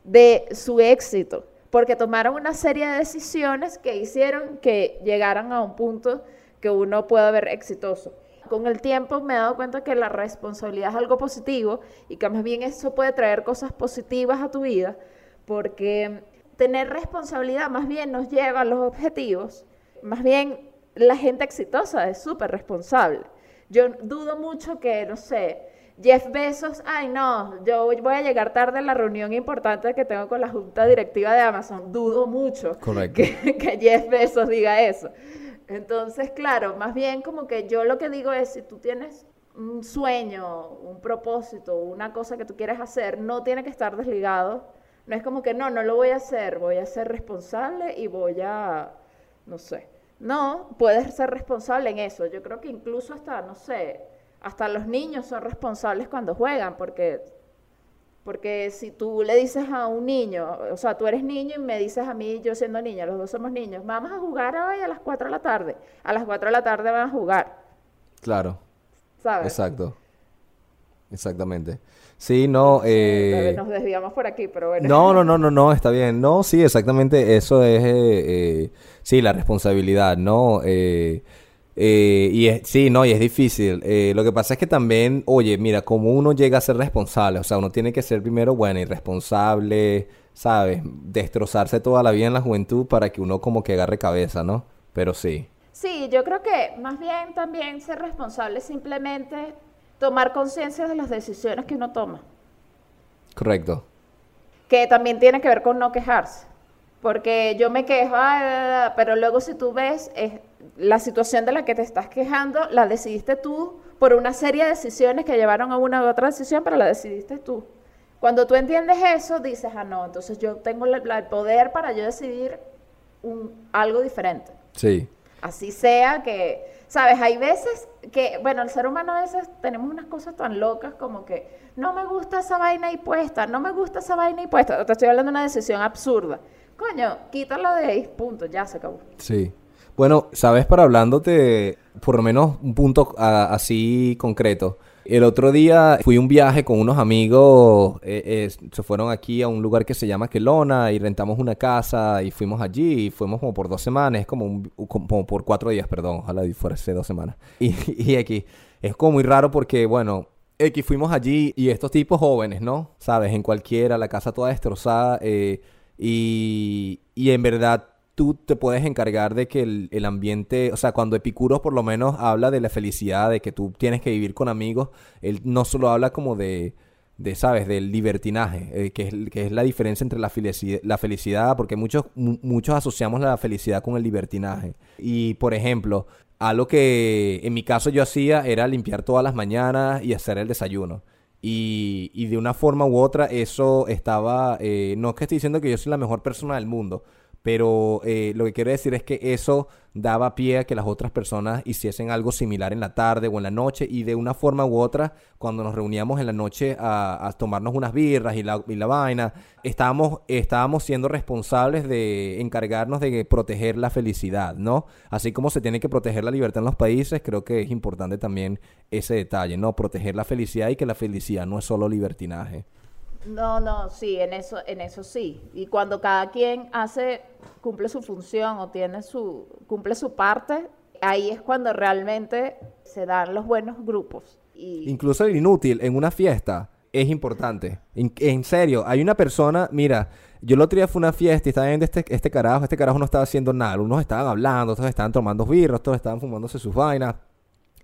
de su éxito, porque tomaron una serie de decisiones que hicieron que llegaran a un punto que uno pueda ver exitoso. Con el tiempo me he dado cuenta que la responsabilidad es algo positivo y que más bien eso puede traer cosas positivas a tu vida, porque tener responsabilidad más bien nos lleva a los objetivos. Más bien la gente exitosa es súper responsable. Yo dudo mucho que, no sé, Jeff Bezos, ay no, yo voy a llegar tarde a la reunión importante que tengo con la junta directiva de Amazon. Dudo mucho que, que Jeff Bezos diga eso. Entonces, claro, más bien como que yo lo que digo es, si tú tienes un sueño, un propósito, una cosa que tú quieres hacer, no tiene que estar desligado. No es como que no, no lo voy a hacer, voy a ser responsable y voy a, no sé. No, puedes ser responsable en eso. Yo creo que incluso hasta, no sé, hasta los niños son responsables cuando juegan, porque Porque si tú le dices a un niño, o sea, tú eres niño y me dices a mí, yo siendo niña, los dos somos niños, vamos a jugar hoy a las 4 de la tarde. A las 4 de la tarde van a jugar. Claro. ¿Sabes? Exacto. Exactamente. Sí, no. Eh... Nos desviamos por aquí, pero bueno. No, no, no, no, no, está bien. No, sí, exactamente. Eso es. Eh, eh, sí, la responsabilidad, ¿no? Eh, y es, sí, no, y es difícil. Eh, lo que pasa es que también, oye, mira, como uno llega a ser responsable, o sea, uno tiene que ser primero, bueno, irresponsable, ¿sabes? Destrozarse toda la vida en la juventud para que uno como que agarre cabeza, ¿no? Pero sí. Sí, yo creo que más bien también ser responsable es simplemente tomar conciencia de las decisiones que uno toma. Correcto. Que también tiene que ver con no quejarse. Porque yo me quejo, pero luego si tú ves la situación de la que te estás quejando, la decidiste tú por una serie de decisiones que llevaron a una u otra decisión, pero la decidiste tú. Cuando tú entiendes eso, dices, ah, no, entonces yo tengo el poder para yo decidir un, algo diferente. Sí. Así sea que, sabes, hay veces que, bueno, el ser humano a veces tenemos unas cosas tan locas como que no me gusta esa vaina puesta, no me gusta esa vaina puesta. Te estoy hablando de una decisión absurda coño, quítalo de ahí, punto, ya se acabó. Sí. Bueno, sabes, para hablándote, por lo menos un punto así concreto. El otro día fui un viaje con unos amigos, eh, se fueron aquí a un lugar que se llama Quelona y rentamos una casa y fuimos allí y fuimos como por dos semanas, como, como por cuatro días, perdón, ojalá fuese dos semanas. Y, y aquí es como muy raro porque, bueno, aquí fuimos allí y estos tipos jóvenes, ¿no? Sabes, en cualquiera, la casa toda destrozada, eh, y, en verdad tú te puedes encargar de que el, ambiente, o sea, cuando Epicuros por lo menos habla de la felicidad, de que tú tienes que vivir con amigos, él no solo habla como de, de ¿sabes? Del libertinaje, eh, que, es, que es la diferencia entre la felicidad, la felicidad porque muchos, muchos asociamos la felicidad con el libertinaje. Y, por ejemplo, algo que en mi caso yo hacía era limpiar todas las mañanas y hacer el desayuno. Y, y de una forma u otra eso estaba, eh, no es que estoy diciendo que yo soy la mejor persona del mundo, pero eh, lo que quiero decir es que eso daba pie a que las otras personas hiciesen algo similar en la tarde o en la noche y de una forma u otra, cuando nos reuníamos en la noche a, tomarnos unas birras y la, y la vaina, estábamos, estábamos siendo responsables de encargarnos de proteger la felicidad, ¿no? Así como se tiene que proteger la libertad en los países, creo que es importante también ese detalle, ¿no? Proteger la felicidad y que la felicidad no es solo libertinaje. No, no, sí, en eso, en eso sí. Y cuando cada quien hace, cumple su función o tiene su, cumple su parte, ahí es cuando realmente se dan los buenos grupos. Y... Incluso el inútil en una fiesta es importante. En, serio, hay una persona, mira, yo el otro día fue una fiesta y estaba viendo este, este carajo, este carajo no estaba haciendo nada. Unos estaban hablando, otros estaban tomando birros, otros estaban fumándose sus vainas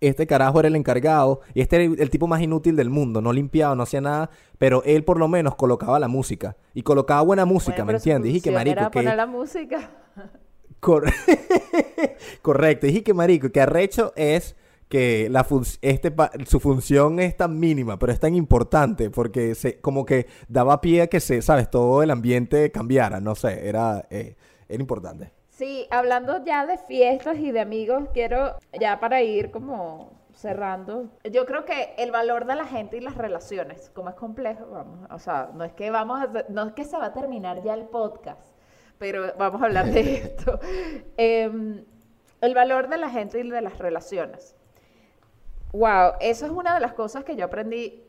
este carajo era el encargado y este era el, tipo más inútil del mundo, no limpiaba, no hacía nada, pero él por lo menos colocaba la música y colocaba buena música, ¿me entiendes? Dije que marico era poner la música. Correcto, dije que marico, que arrecho es que la este su función es tan mínima, pero es tan importante porque se como que daba pie a que se, sabes, todo el ambiente cambiara, no sé, era eh, era importante. Sí, hablando ya de fiestas y de amigos, quiero ya para ir como cerrando, yo creo que el valor de la gente y las relaciones, como es complejo, vamos, o sea, no es que vamos a, no es que se va a terminar ya el podcast, pero vamos a hablar de esto. Em, el valor de la gente y de las relaciones. Wow, eso es una de las cosas que yo aprendí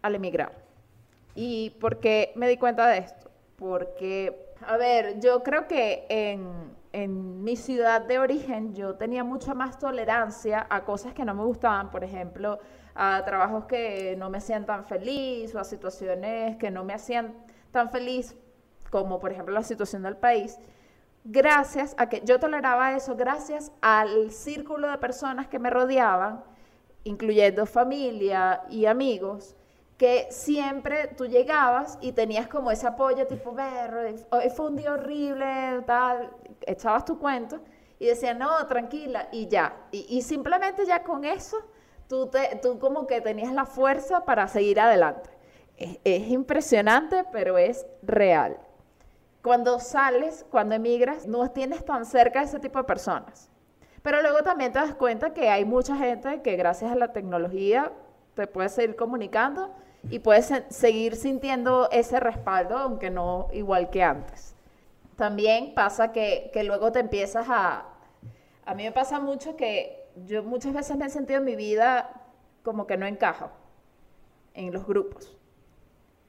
al emigrar. ¿Y por qué me di cuenta de esto? Porque, a ver, yo creo que en, en mi ciudad de origen yo tenía mucha más tolerancia a cosas que no me gustaban, por ejemplo, a trabajos que no me hacían tan feliz o a situaciones que no me hacían tan feliz, como por ejemplo la situación del país, gracias a que yo toleraba eso, gracias al círculo de personas que me rodeaban, incluyendo familia y amigos, que siempre tú llegabas y tenías como ese apoyo tipo, ver, hoy fue un día horrible, tal, echabas tu cuento y decías, no, tranquila, y ya. Y, simplemente ya con eso, tú, te, tú como que tenías la fuerza para seguir adelante. Es, es impresionante, pero es real. Cuando sales, cuando emigras, no tienes tan cerca de ese tipo de personas. Pero luego también te das cuenta que hay mucha gente que gracias a la tecnología te puede seguir comunicando y puedes seguir sintiendo ese respaldo, aunque no igual que antes. También pasa que, que luego te empiezas a... A mí me pasa mucho que yo muchas veces me he sentido en mi vida como que no encajo en los grupos.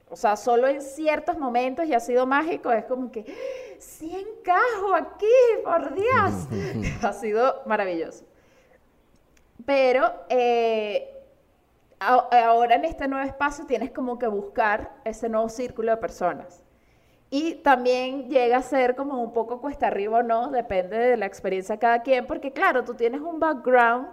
O sea, solo en ciertos momentos y ha sido mágico, es como que, sí encajo aquí, por Dios. ha sido maravilloso. Pero eh, ahora en este nuevo espacio tienes como que buscar ese nuevo círculo de personas. Y también llega a ser como un poco cuesta arriba o no, depende de la experiencia de cada quien, porque claro, tú tienes un background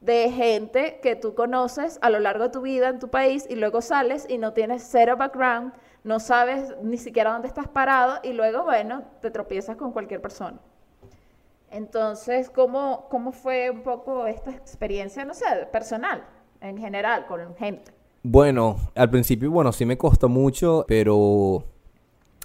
de gente que tú conoces a lo largo de tu vida en tu país y luego sales y no tienes cero background, no sabes ni siquiera dónde estás parado y luego, bueno, te tropiezas con cualquier persona. Entonces, ¿cómo, cómo fue un poco esta experiencia, no sé, personal, en general, con gente? Bueno, al principio, bueno, sí me costó mucho, pero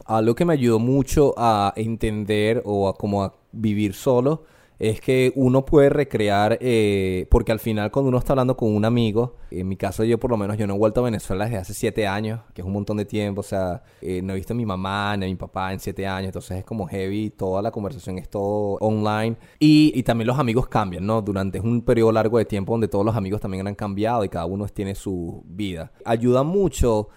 algo que me ayudó mucho a entender o a como a vivir solo es que uno puede recrear, eh, porque al final cuando uno está hablando con un amigo, en mi caso yo por lo menos yo no he vuelto a Venezuela desde hace siete años, que es un montón de tiempo, o sea, eh, no he visto a mi mamá ni a mi papá en siete años, entonces es como heavy, toda la conversación es todo online y, y también los amigos cambian, ¿no? Durante un periodo largo de tiempo donde todos los amigos también han cambiado y cada uno tiene su vida. Ayuda mucho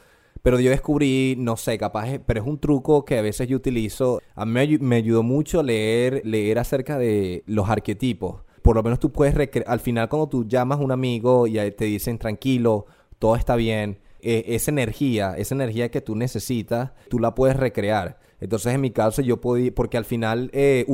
pero yo descubrí, no sé, capaz, pero es un truco que a veces yo utilizo. A mí me, ayudó mucho leer, leer acerca de los arquetipos. Por lo menos tú puedes, al final cuando tú llamas a un amigo y te dicen tranquilo, todo está bien, e, esa energía, esa energía que tú necesitas, tú la puedes recrear. Entonces, en mi caso, yo podía, porque al final, eh,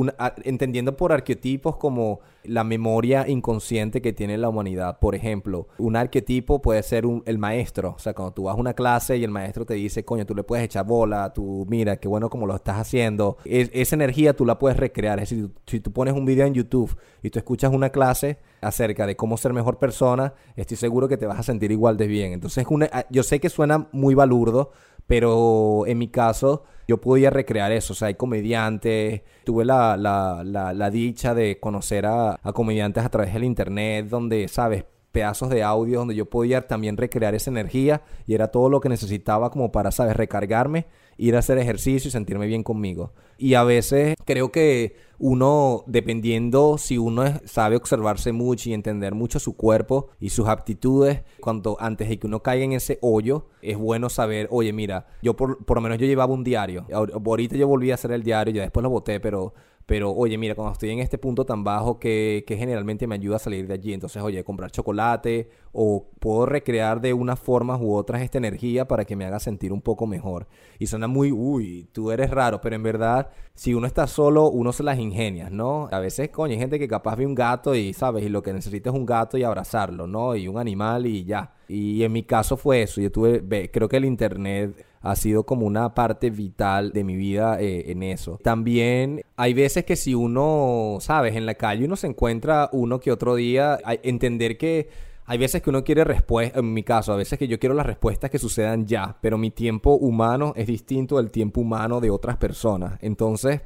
entendiendo por arquetipos como la memoria inconsciente que tiene la humanidad. Por ejemplo, un arquetipo puede ser el maestro. O sea, cuando tú vas a una clase y el maestro te dice, coño, tú le puedes echar bola, tú mira, qué bueno como lo estás haciendo. esa energía tú la puedes recrear. Es decir, si tú pones un video en YouTube y tú escuchas una clase acerca de cómo ser mejor persona, estoy seguro que te vas a sentir igual de bien. Entonces, yo sé que suena muy balurdo, pero en mi caso yo podía recrear eso. O sea, hay comediantes, tuve la, la, la, dicha de conocer a, a comediantes a través del internet, donde, ¿sabes? pedazos de audio donde yo podía también recrear esa energía y era todo lo que necesitaba como para, ¿sabes? Recargarme ir a hacer ejercicio y sentirme bien conmigo. Y a veces creo que uno, dependiendo si uno sabe observarse mucho y entender mucho su cuerpo y sus aptitudes, cuando antes de que uno caiga en ese hoyo, es bueno saber, oye, mira, yo por, por lo menos yo llevaba un diario. Ahorita yo volví a hacer el diario, ya después lo boté, pero pero oye, mira, cuando estoy en este punto tan bajo que, que, generalmente me ayuda a salir de allí, entonces, oye, comprar chocolate o puedo recrear de una forma u otras esta energía para que me haga sentir un poco mejor. Y suena muy, uy, tú eres raro, pero en verdad, si uno está solo, uno se las ingenia, ¿no? A veces, coño, hay gente que capaz ve un gato y, ¿sabes? Y lo que necesita es un gato y abrazarlo, ¿no? Y un animal y ya. Y en mi caso fue eso. Yo tuve, creo que el internet ha sido como una parte vital de mi vida eh, en eso. También hay veces que si uno, sabes, en la calle uno se encuentra uno que otro día, entender que hay veces que uno quiere respuestas, en mi caso, a veces que yo quiero las respuestas que sucedan ya, pero mi tiempo humano es distinto del tiempo humano de otras personas. Entonces,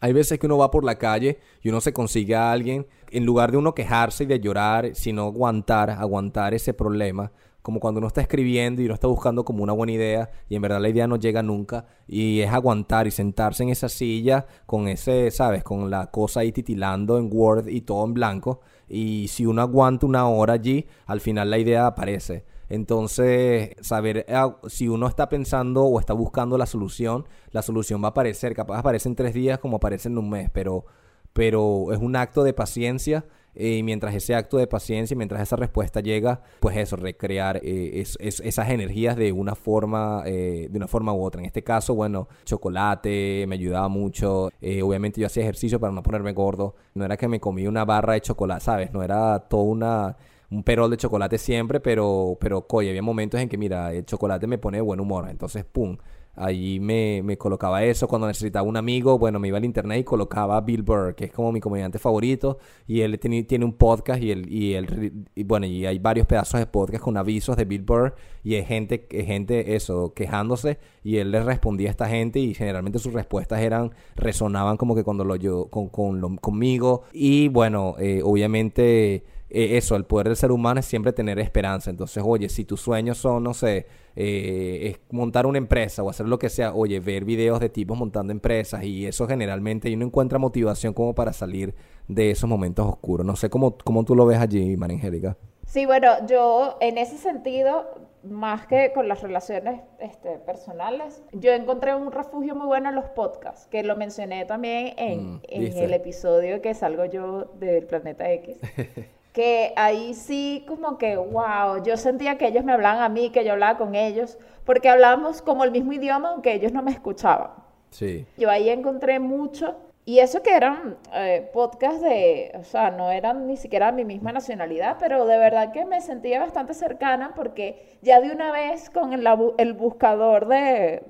hay veces que uno va por la calle y uno se consigue a alguien, en lugar de uno quejarse y de llorar, sino aguantar, aguantar ese problema, como cuando uno está escribiendo y uno está buscando como una buena idea y en verdad la idea no llega nunca y es aguantar y sentarse en esa silla con ese, ¿sabes? Con la cosa ahí titilando en Word y todo en blanco y si uno aguanta una hora allí, al final la idea aparece. Entonces, saber ah, si uno está pensando o está buscando la solución, la solución va a aparecer, capaz aparece en tres días como aparece en un mes, pero, pero es un acto de paciencia y mientras ese acto de paciencia, mientras esa respuesta llega, pues eso, recrear eh, esas energías de una forma, eh, de una forma u otra. En este caso, bueno, chocolate me ayudaba mucho. Eh, obviamente yo hacía ejercicio para no ponerme gordo. No era que me comía una barra de chocolate, ¿sabes? No era toda una un perol de chocolate siempre, pero, pero, coye, había momentos en que, mira, el chocolate me pone de buen humor. Entonces, pum, Allí me, me, colocaba eso. Cuando necesitaba un amigo, bueno, me iba al internet y colocaba Bill Burr, que es como mi comediante favorito. Y él tiene, tiene un podcast y, él, y, él, y bueno, y hay varios pedazos de podcast con avisos de Bill Burr. Y hay gente, gente eso, quejándose. Y él le respondía a esta gente y generalmente sus respuestas eran, resonaban como que cuando lo yo, con, con conmigo. Y bueno, eh, obviamente eh, eso, el poder del ser humano es siempre tener esperanza. Entonces, oye, si tus sueños son, no sé, eh, es montar una empresa o hacer lo que sea, oye, ver videos de tipos montando empresas y eso generalmente y uno encuentra motivación como para salir de esos momentos oscuros. No sé cómo, cómo tú lo ves allí, María Angélica. Sí, bueno, yo en ese sentido, más que con las relaciones este, personales, yo encontré un refugio muy bueno en los podcasts, que lo mencioné también en, mm, en el episodio que salgo yo del Planeta X. que ahí sí como que, wow, yo sentía que ellos me hablaban a mí, que yo hablaba con ellos, porque hablábamos como el mismo idioma, aunque ellos no me escuchaban. Sí. Yo ahí encontré mucho, y eso que eran eh, podcasts de, o sea, no eran ni siquiera mi misma nacionalidad, pero de verdad que me sentía bastante cercana porque ya de una vez con el, el buscador de,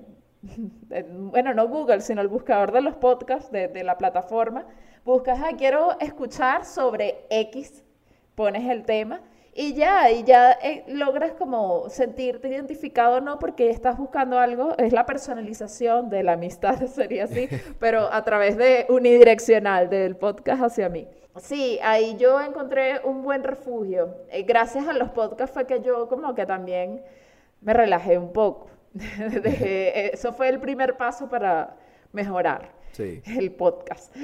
bueno, no Google, sino el buscador de los podcasts de, de la plataforma, buscas, ah, quiero escuchar sobre X pones el tema y ya, y ya eh, logras como sentirte identificado, no porque estás buscando algo, es la personalización de la amistad, sería así, pero a través de unidireccional, del podcast hacia mí. Sí, ahí yo encontré un buen refugio. Eh, gracias a los podcasts fue que yo como que también me relajé un poco. Eso fue el primer paso para mejorar el podcast.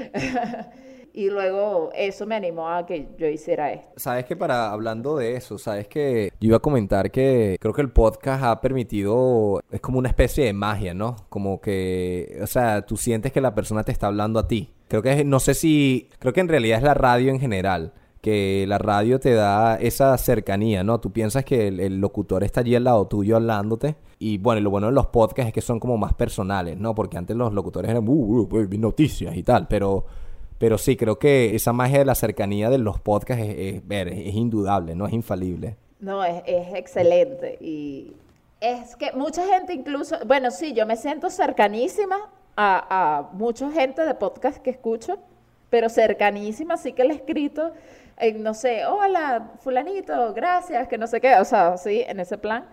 Y luego eso me animó a que yo hiciera esto. Sabes que para hablando de eso, sabes que yo iba a comentar que creo que el podcast ha permitido, es como una especie de magia, ¿no? Como que, o sea, tú sientes que la persona te está hablando a ti. Creo que, no sé si, creo que en realidad es la radio en general que la radio te da esa cercanía, ¿no? Tú piensas que el, locutor está allí al lado tuyo hablándote. Y bueno, lo bueno de los podcasts es que son como más personales, ¿no? Porque antes los locutores eran, uh, uh, uh noticias y tal, pero pero sí, creo que esa magia de la cercanía de los podcasts es, es, indudable, no es infalible. No, es, excelente. Y es que mucha gente incluso, bueno, sí, yo me siento cercanísima a, a mucha gente de podcast que escucho, pero cercanísima, sí que le he escrito, no sé, hola, fulanito, gracias, que no sé qué, o sea, sí, en ese plan.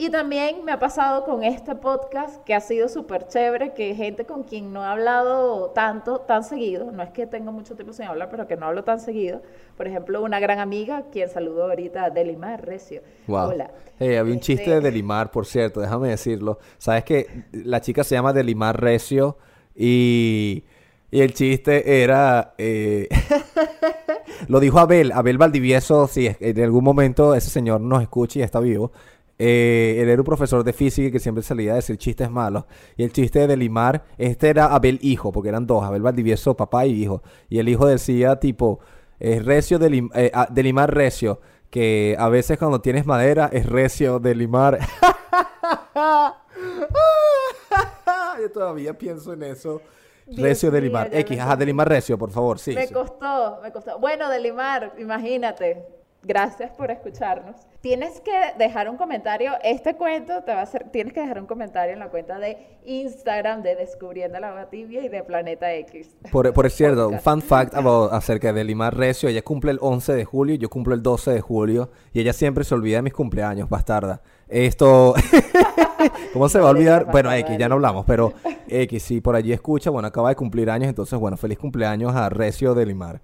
Y también me ha pasado con este podcast que ha sido súper chévere, que gente con quien no he hablado tanto, tan seguido, no es que tengo mucho tiempo sin hablar, pero que no hablo tan seguido. Por ejemplo, una gran amiga, quien saludó ahorita, Delimar Recio. Hola. había un chiste de este Delimar, por cierto, déjame decirlo. Sabes que la chica se llama Delimar Recio y... Y el chiste era. Eh, lo dijo Abel, Abel Valdivieso. Si en algún momento ese señor nos escucha y está vivo, eh, él era un profesor de física que siempre salía a decir chistes malos. Y el chiste de Limar, este era Abel hijo, porque eran dos, Abel Valdivieso, papá y hijo. Y el hijo decía tipo, es recio de, eh, ah, de limar recio, que a veces cuando tienes madera es recio de limar. Yo todavía pienso en eso. recio de limar. X, ajá, de limar recio, por favor, sí. Me costó, me costó. Bueno, de limar, imagínate. Gracias por escucharnos. Tienes que dejar un comentario. Este cuento te va a hacer. Tienes que dejar un comentario en la cuenta de Instagram de Descubriendo la Agua Tibia y de Planeta X. Por, por cierto, un fun fact acerca de Limar Recio. Ella cumple el 11 de julio, yo cumplo el 12 de julio. Y ella siempre se olvida de mis cumpleaños, bastarda. Esto. ¿Cómo se va a olvidar? Bueno, X, ya no hablamos, pero X, si por allí escucha, bueno, acaba de cumplir años, entonces, bueno, feliz cumpleaños a Recio de Limar.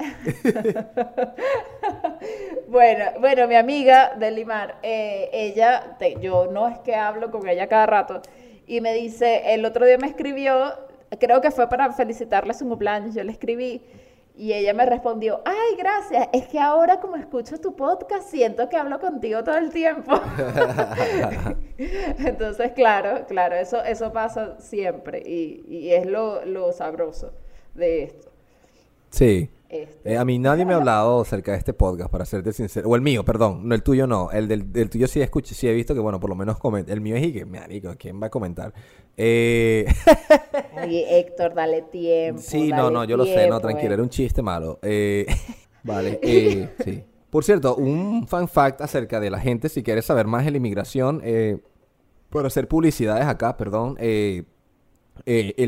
bueno, bueno, mi amiga de Limar, eh, ella, yo no es que hablo con ella cada rato, y me dice, el otro día me escribió, creo que fue para felicitarle su cumpleaños, yo le escribí, y ella me respondió, ay, gracias, es que ahora como escucho tu podcast, siento que hablo contigo todo el tiempo. Entonces, claro, claro, eso, eso pasa siempre, y, y es lo, lo sabroso de esto. Sí. Este, eh, a mí nadie me ha hablado acerca de este podcast, para serte sincero. O el mío, perdón. No, el tuyo no. El del, tuyo sí escuché, sí he visto que, bueno, por lo menos comenta. El mío es y que, marico, ¿quién va a comentar? Eh... Oye, Héctor, dale tiempo. Sí, no, no, yo lo sé, no, tranquilo, era un chiste malo. Eh, vale, eh, sí. Por cierto, un fun fact acerca de la gente, si quieres saber más de la inmigración, por hacer publicidades acá, perdón. el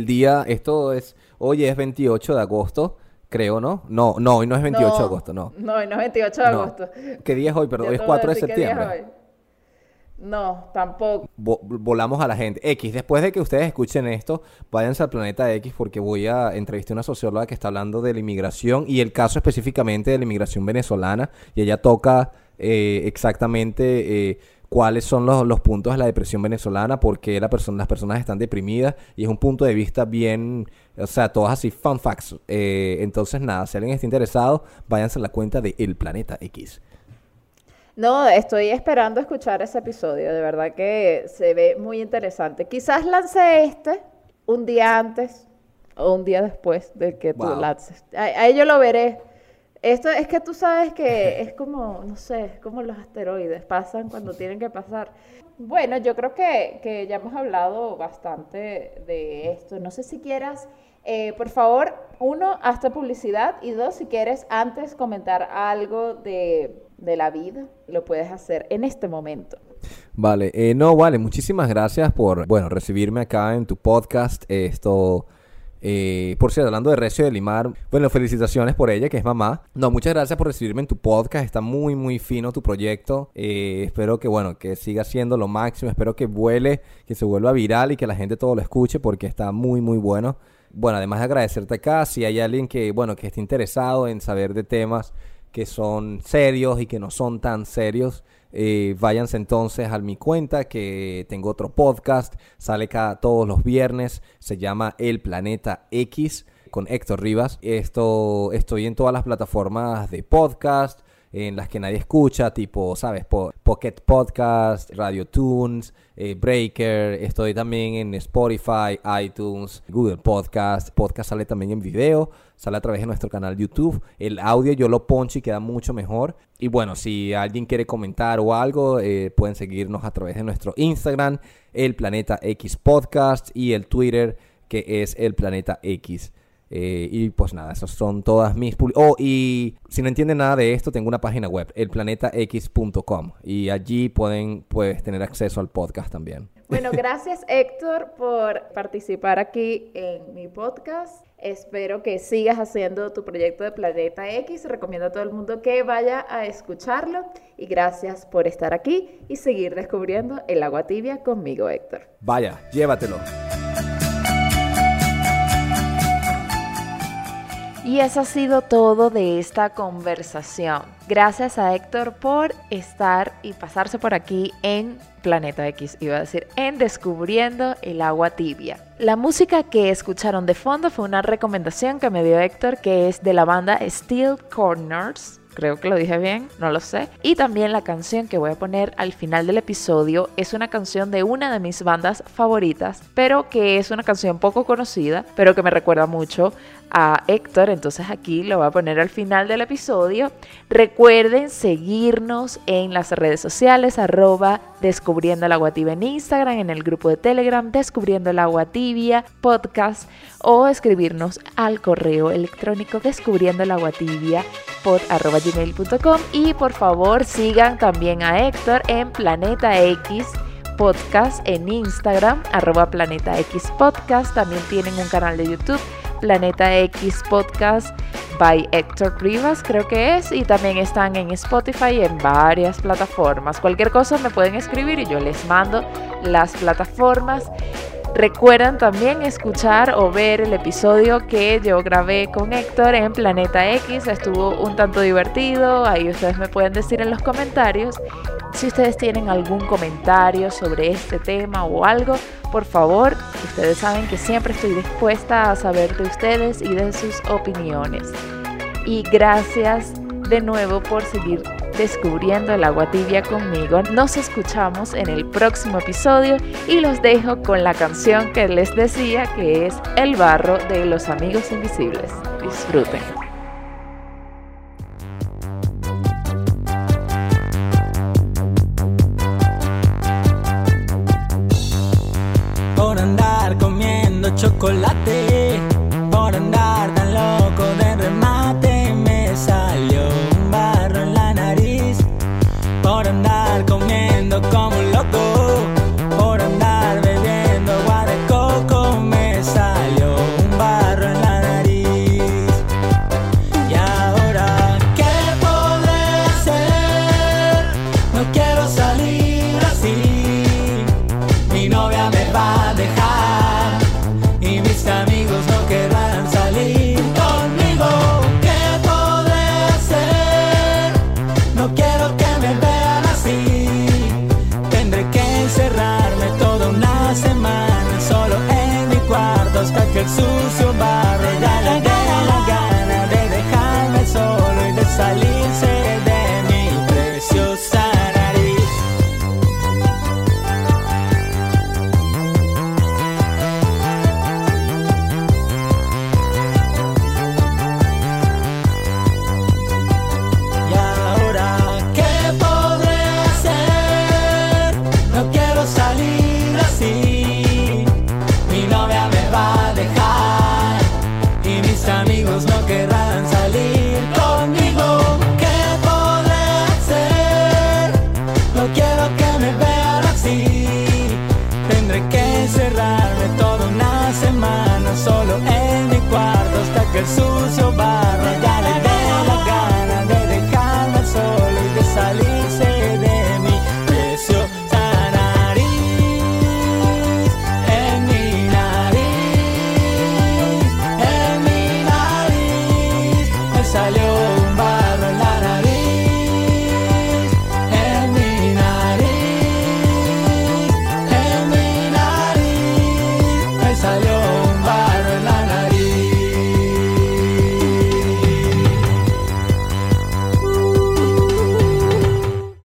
día, esto es, hoy es 28 de agosto creo, ¿no? No, no, hoy no es 28 de agosto, no. No, hoy no es 28 de agosto. ¿Qué día es hoy? Perdón, hoy es 4 de septiembre. No, tampoco. volamos a la gente. X, después de que ustedes escuchen esto, váyanse al planeta X porque voy a entrevistar a una socióloga que está hablando de la inmigración y el caso específicamente de la inmigración venezolana. Y ella toca eh, exactamente eh, cuáles son los, puntos de la depresión venezolana, por qué la persona, las personas están deprimidas. Y es un punto de vista bien, o sea, todos así fun facts. Eh, entonces, nada, si alguien está interesado, váyanse a la cuenta de El Planeta X. No, estoy esperando escuchar ese episodio, de verdad que se ve muy interesante. Quizás lance este un día antes o un día después de que tú lances. Ahí yo lo veré. Esto es que tú sabes que es como, no sé, como los asteroides, pasan cuando tienen que pasar. Bueno, yo creo que, que ya hemos hablado bastante de esto. No sé si quieras, eh, por favor, uno, hazte publicidad y dos, si quieres antes comentar algo de de la vida, lo puedes hacer en este momento. Vale, eh, no, vale, muchísimas gracias por, bueno, recibirme acá en tu podcast. Esto, eh, por cierto, hablando de Recio de Limar, bueno, felicitaciones por ella, que es mamá. No, muchas gracias por recibirme en tu podcast. Está muy, muy fino tu proyecto. Eh, espero que, bueno, que siga siendo lo máximo. Espero que vuele, que se vuelva viral y que la gente todo lo escuche porque está muy, muy bueno. Bueno, además de agradecerte acá, si hay alguien que, bueno, que esté interesado en saber de temas que son serios y que no son tan serios, eh, váyanse entonces a mi cuenta que tengo otro podcast, sale cada todos los viernes, se llama El Planeta X con Héctor Rivas. Esto estoy en todas las plataformas de podcast en las que nadie escucha, tipo, ¿sabes? Pocket Podcast, Radio Tunes, eh, Breaker. Estoy también en Spotify, iTunes, Google Podcast. Podcast sale también en video, sale a través de nuestro canal YouTube. El audio yo lo poncho y queda mucho mejor. Y bueno, si alguien quiere comentar o algo, eh, pueden seguirnos a través de nuestro Instagram, el Planeta X Podcast, y el Twitter, que es el Planeta X. Eh, y pues nada, esas son todas mis... Oh, y si no entienden nada de esto, tengo una página web, elplanetax.com. Y allí pueden pues, tener acceso al podcast también. Bueno, gracias Héctor por participar aquí en mi podcast. Espero que sigas haciendo tu proyecto de Planeta X. Recomiendo a todo el mundo que vaya a escucharlo. Y gracias por estar aquí y seguir descubriendo el agua tibia conmigo, Héctor. Vaya, llévatelo. Y eso ha sido todo de esta conversación. Gracias a Héctor por estar y pasarse por aquí en Planeta X, iba a decir, en Descubriendo el agua tibia. La música que escucharon de fondo fue una recomendación que me dio Héctor, que es de la banda Steel Corners creo que lo dije bien, no lo sé. Y también la canción que voy a poner al final del episodio es una canción de una de mis bandas favoritas, pero que es una canción poco conocida, pero que me recuerda mucho a Héctor, entonces aquí lo voy a poner al final del episodio. Recuerden seguirnos en las redes sociales, arroba descubriendo el agua en Instagram, en el grupo de Telegram, descubriendo el agua tibia, podcast, o escribirnos al correo electrónico descubriendo el agua tibia pod arroba gmail.com y por favor sigan también a Héctor en Planeta X podcast en Instagram, arroba Planeta X Podcast. También tienen un canal de YouTube Planeta X Podcast by Héctor Rivas, creo que es, y también están en Spotify en varias plataformas. Cualquier cosa me pueden escribir y yo les mando las plataformas. Recuerdan también escuchar o ver el episodio que yo grabé con Héctor en Planeta X. Estuvo un tanto divertido. Ahí ustedes me pueden decir en los comentarios si ustedes tienen algún comentario sobre este tema o algo. Por favor, ustedes saben que siempre estoy dispuesta a saber de ustedes y de sus opiniones. Y gracias de nuevo por seguir descubriendo el agua tibia conmigo. Nos escuchamos en el próximo episodio y los dejo con la canción que les decía que es El barro de los amigos invisibles. Disfruten. Por andar comiendo chocolate,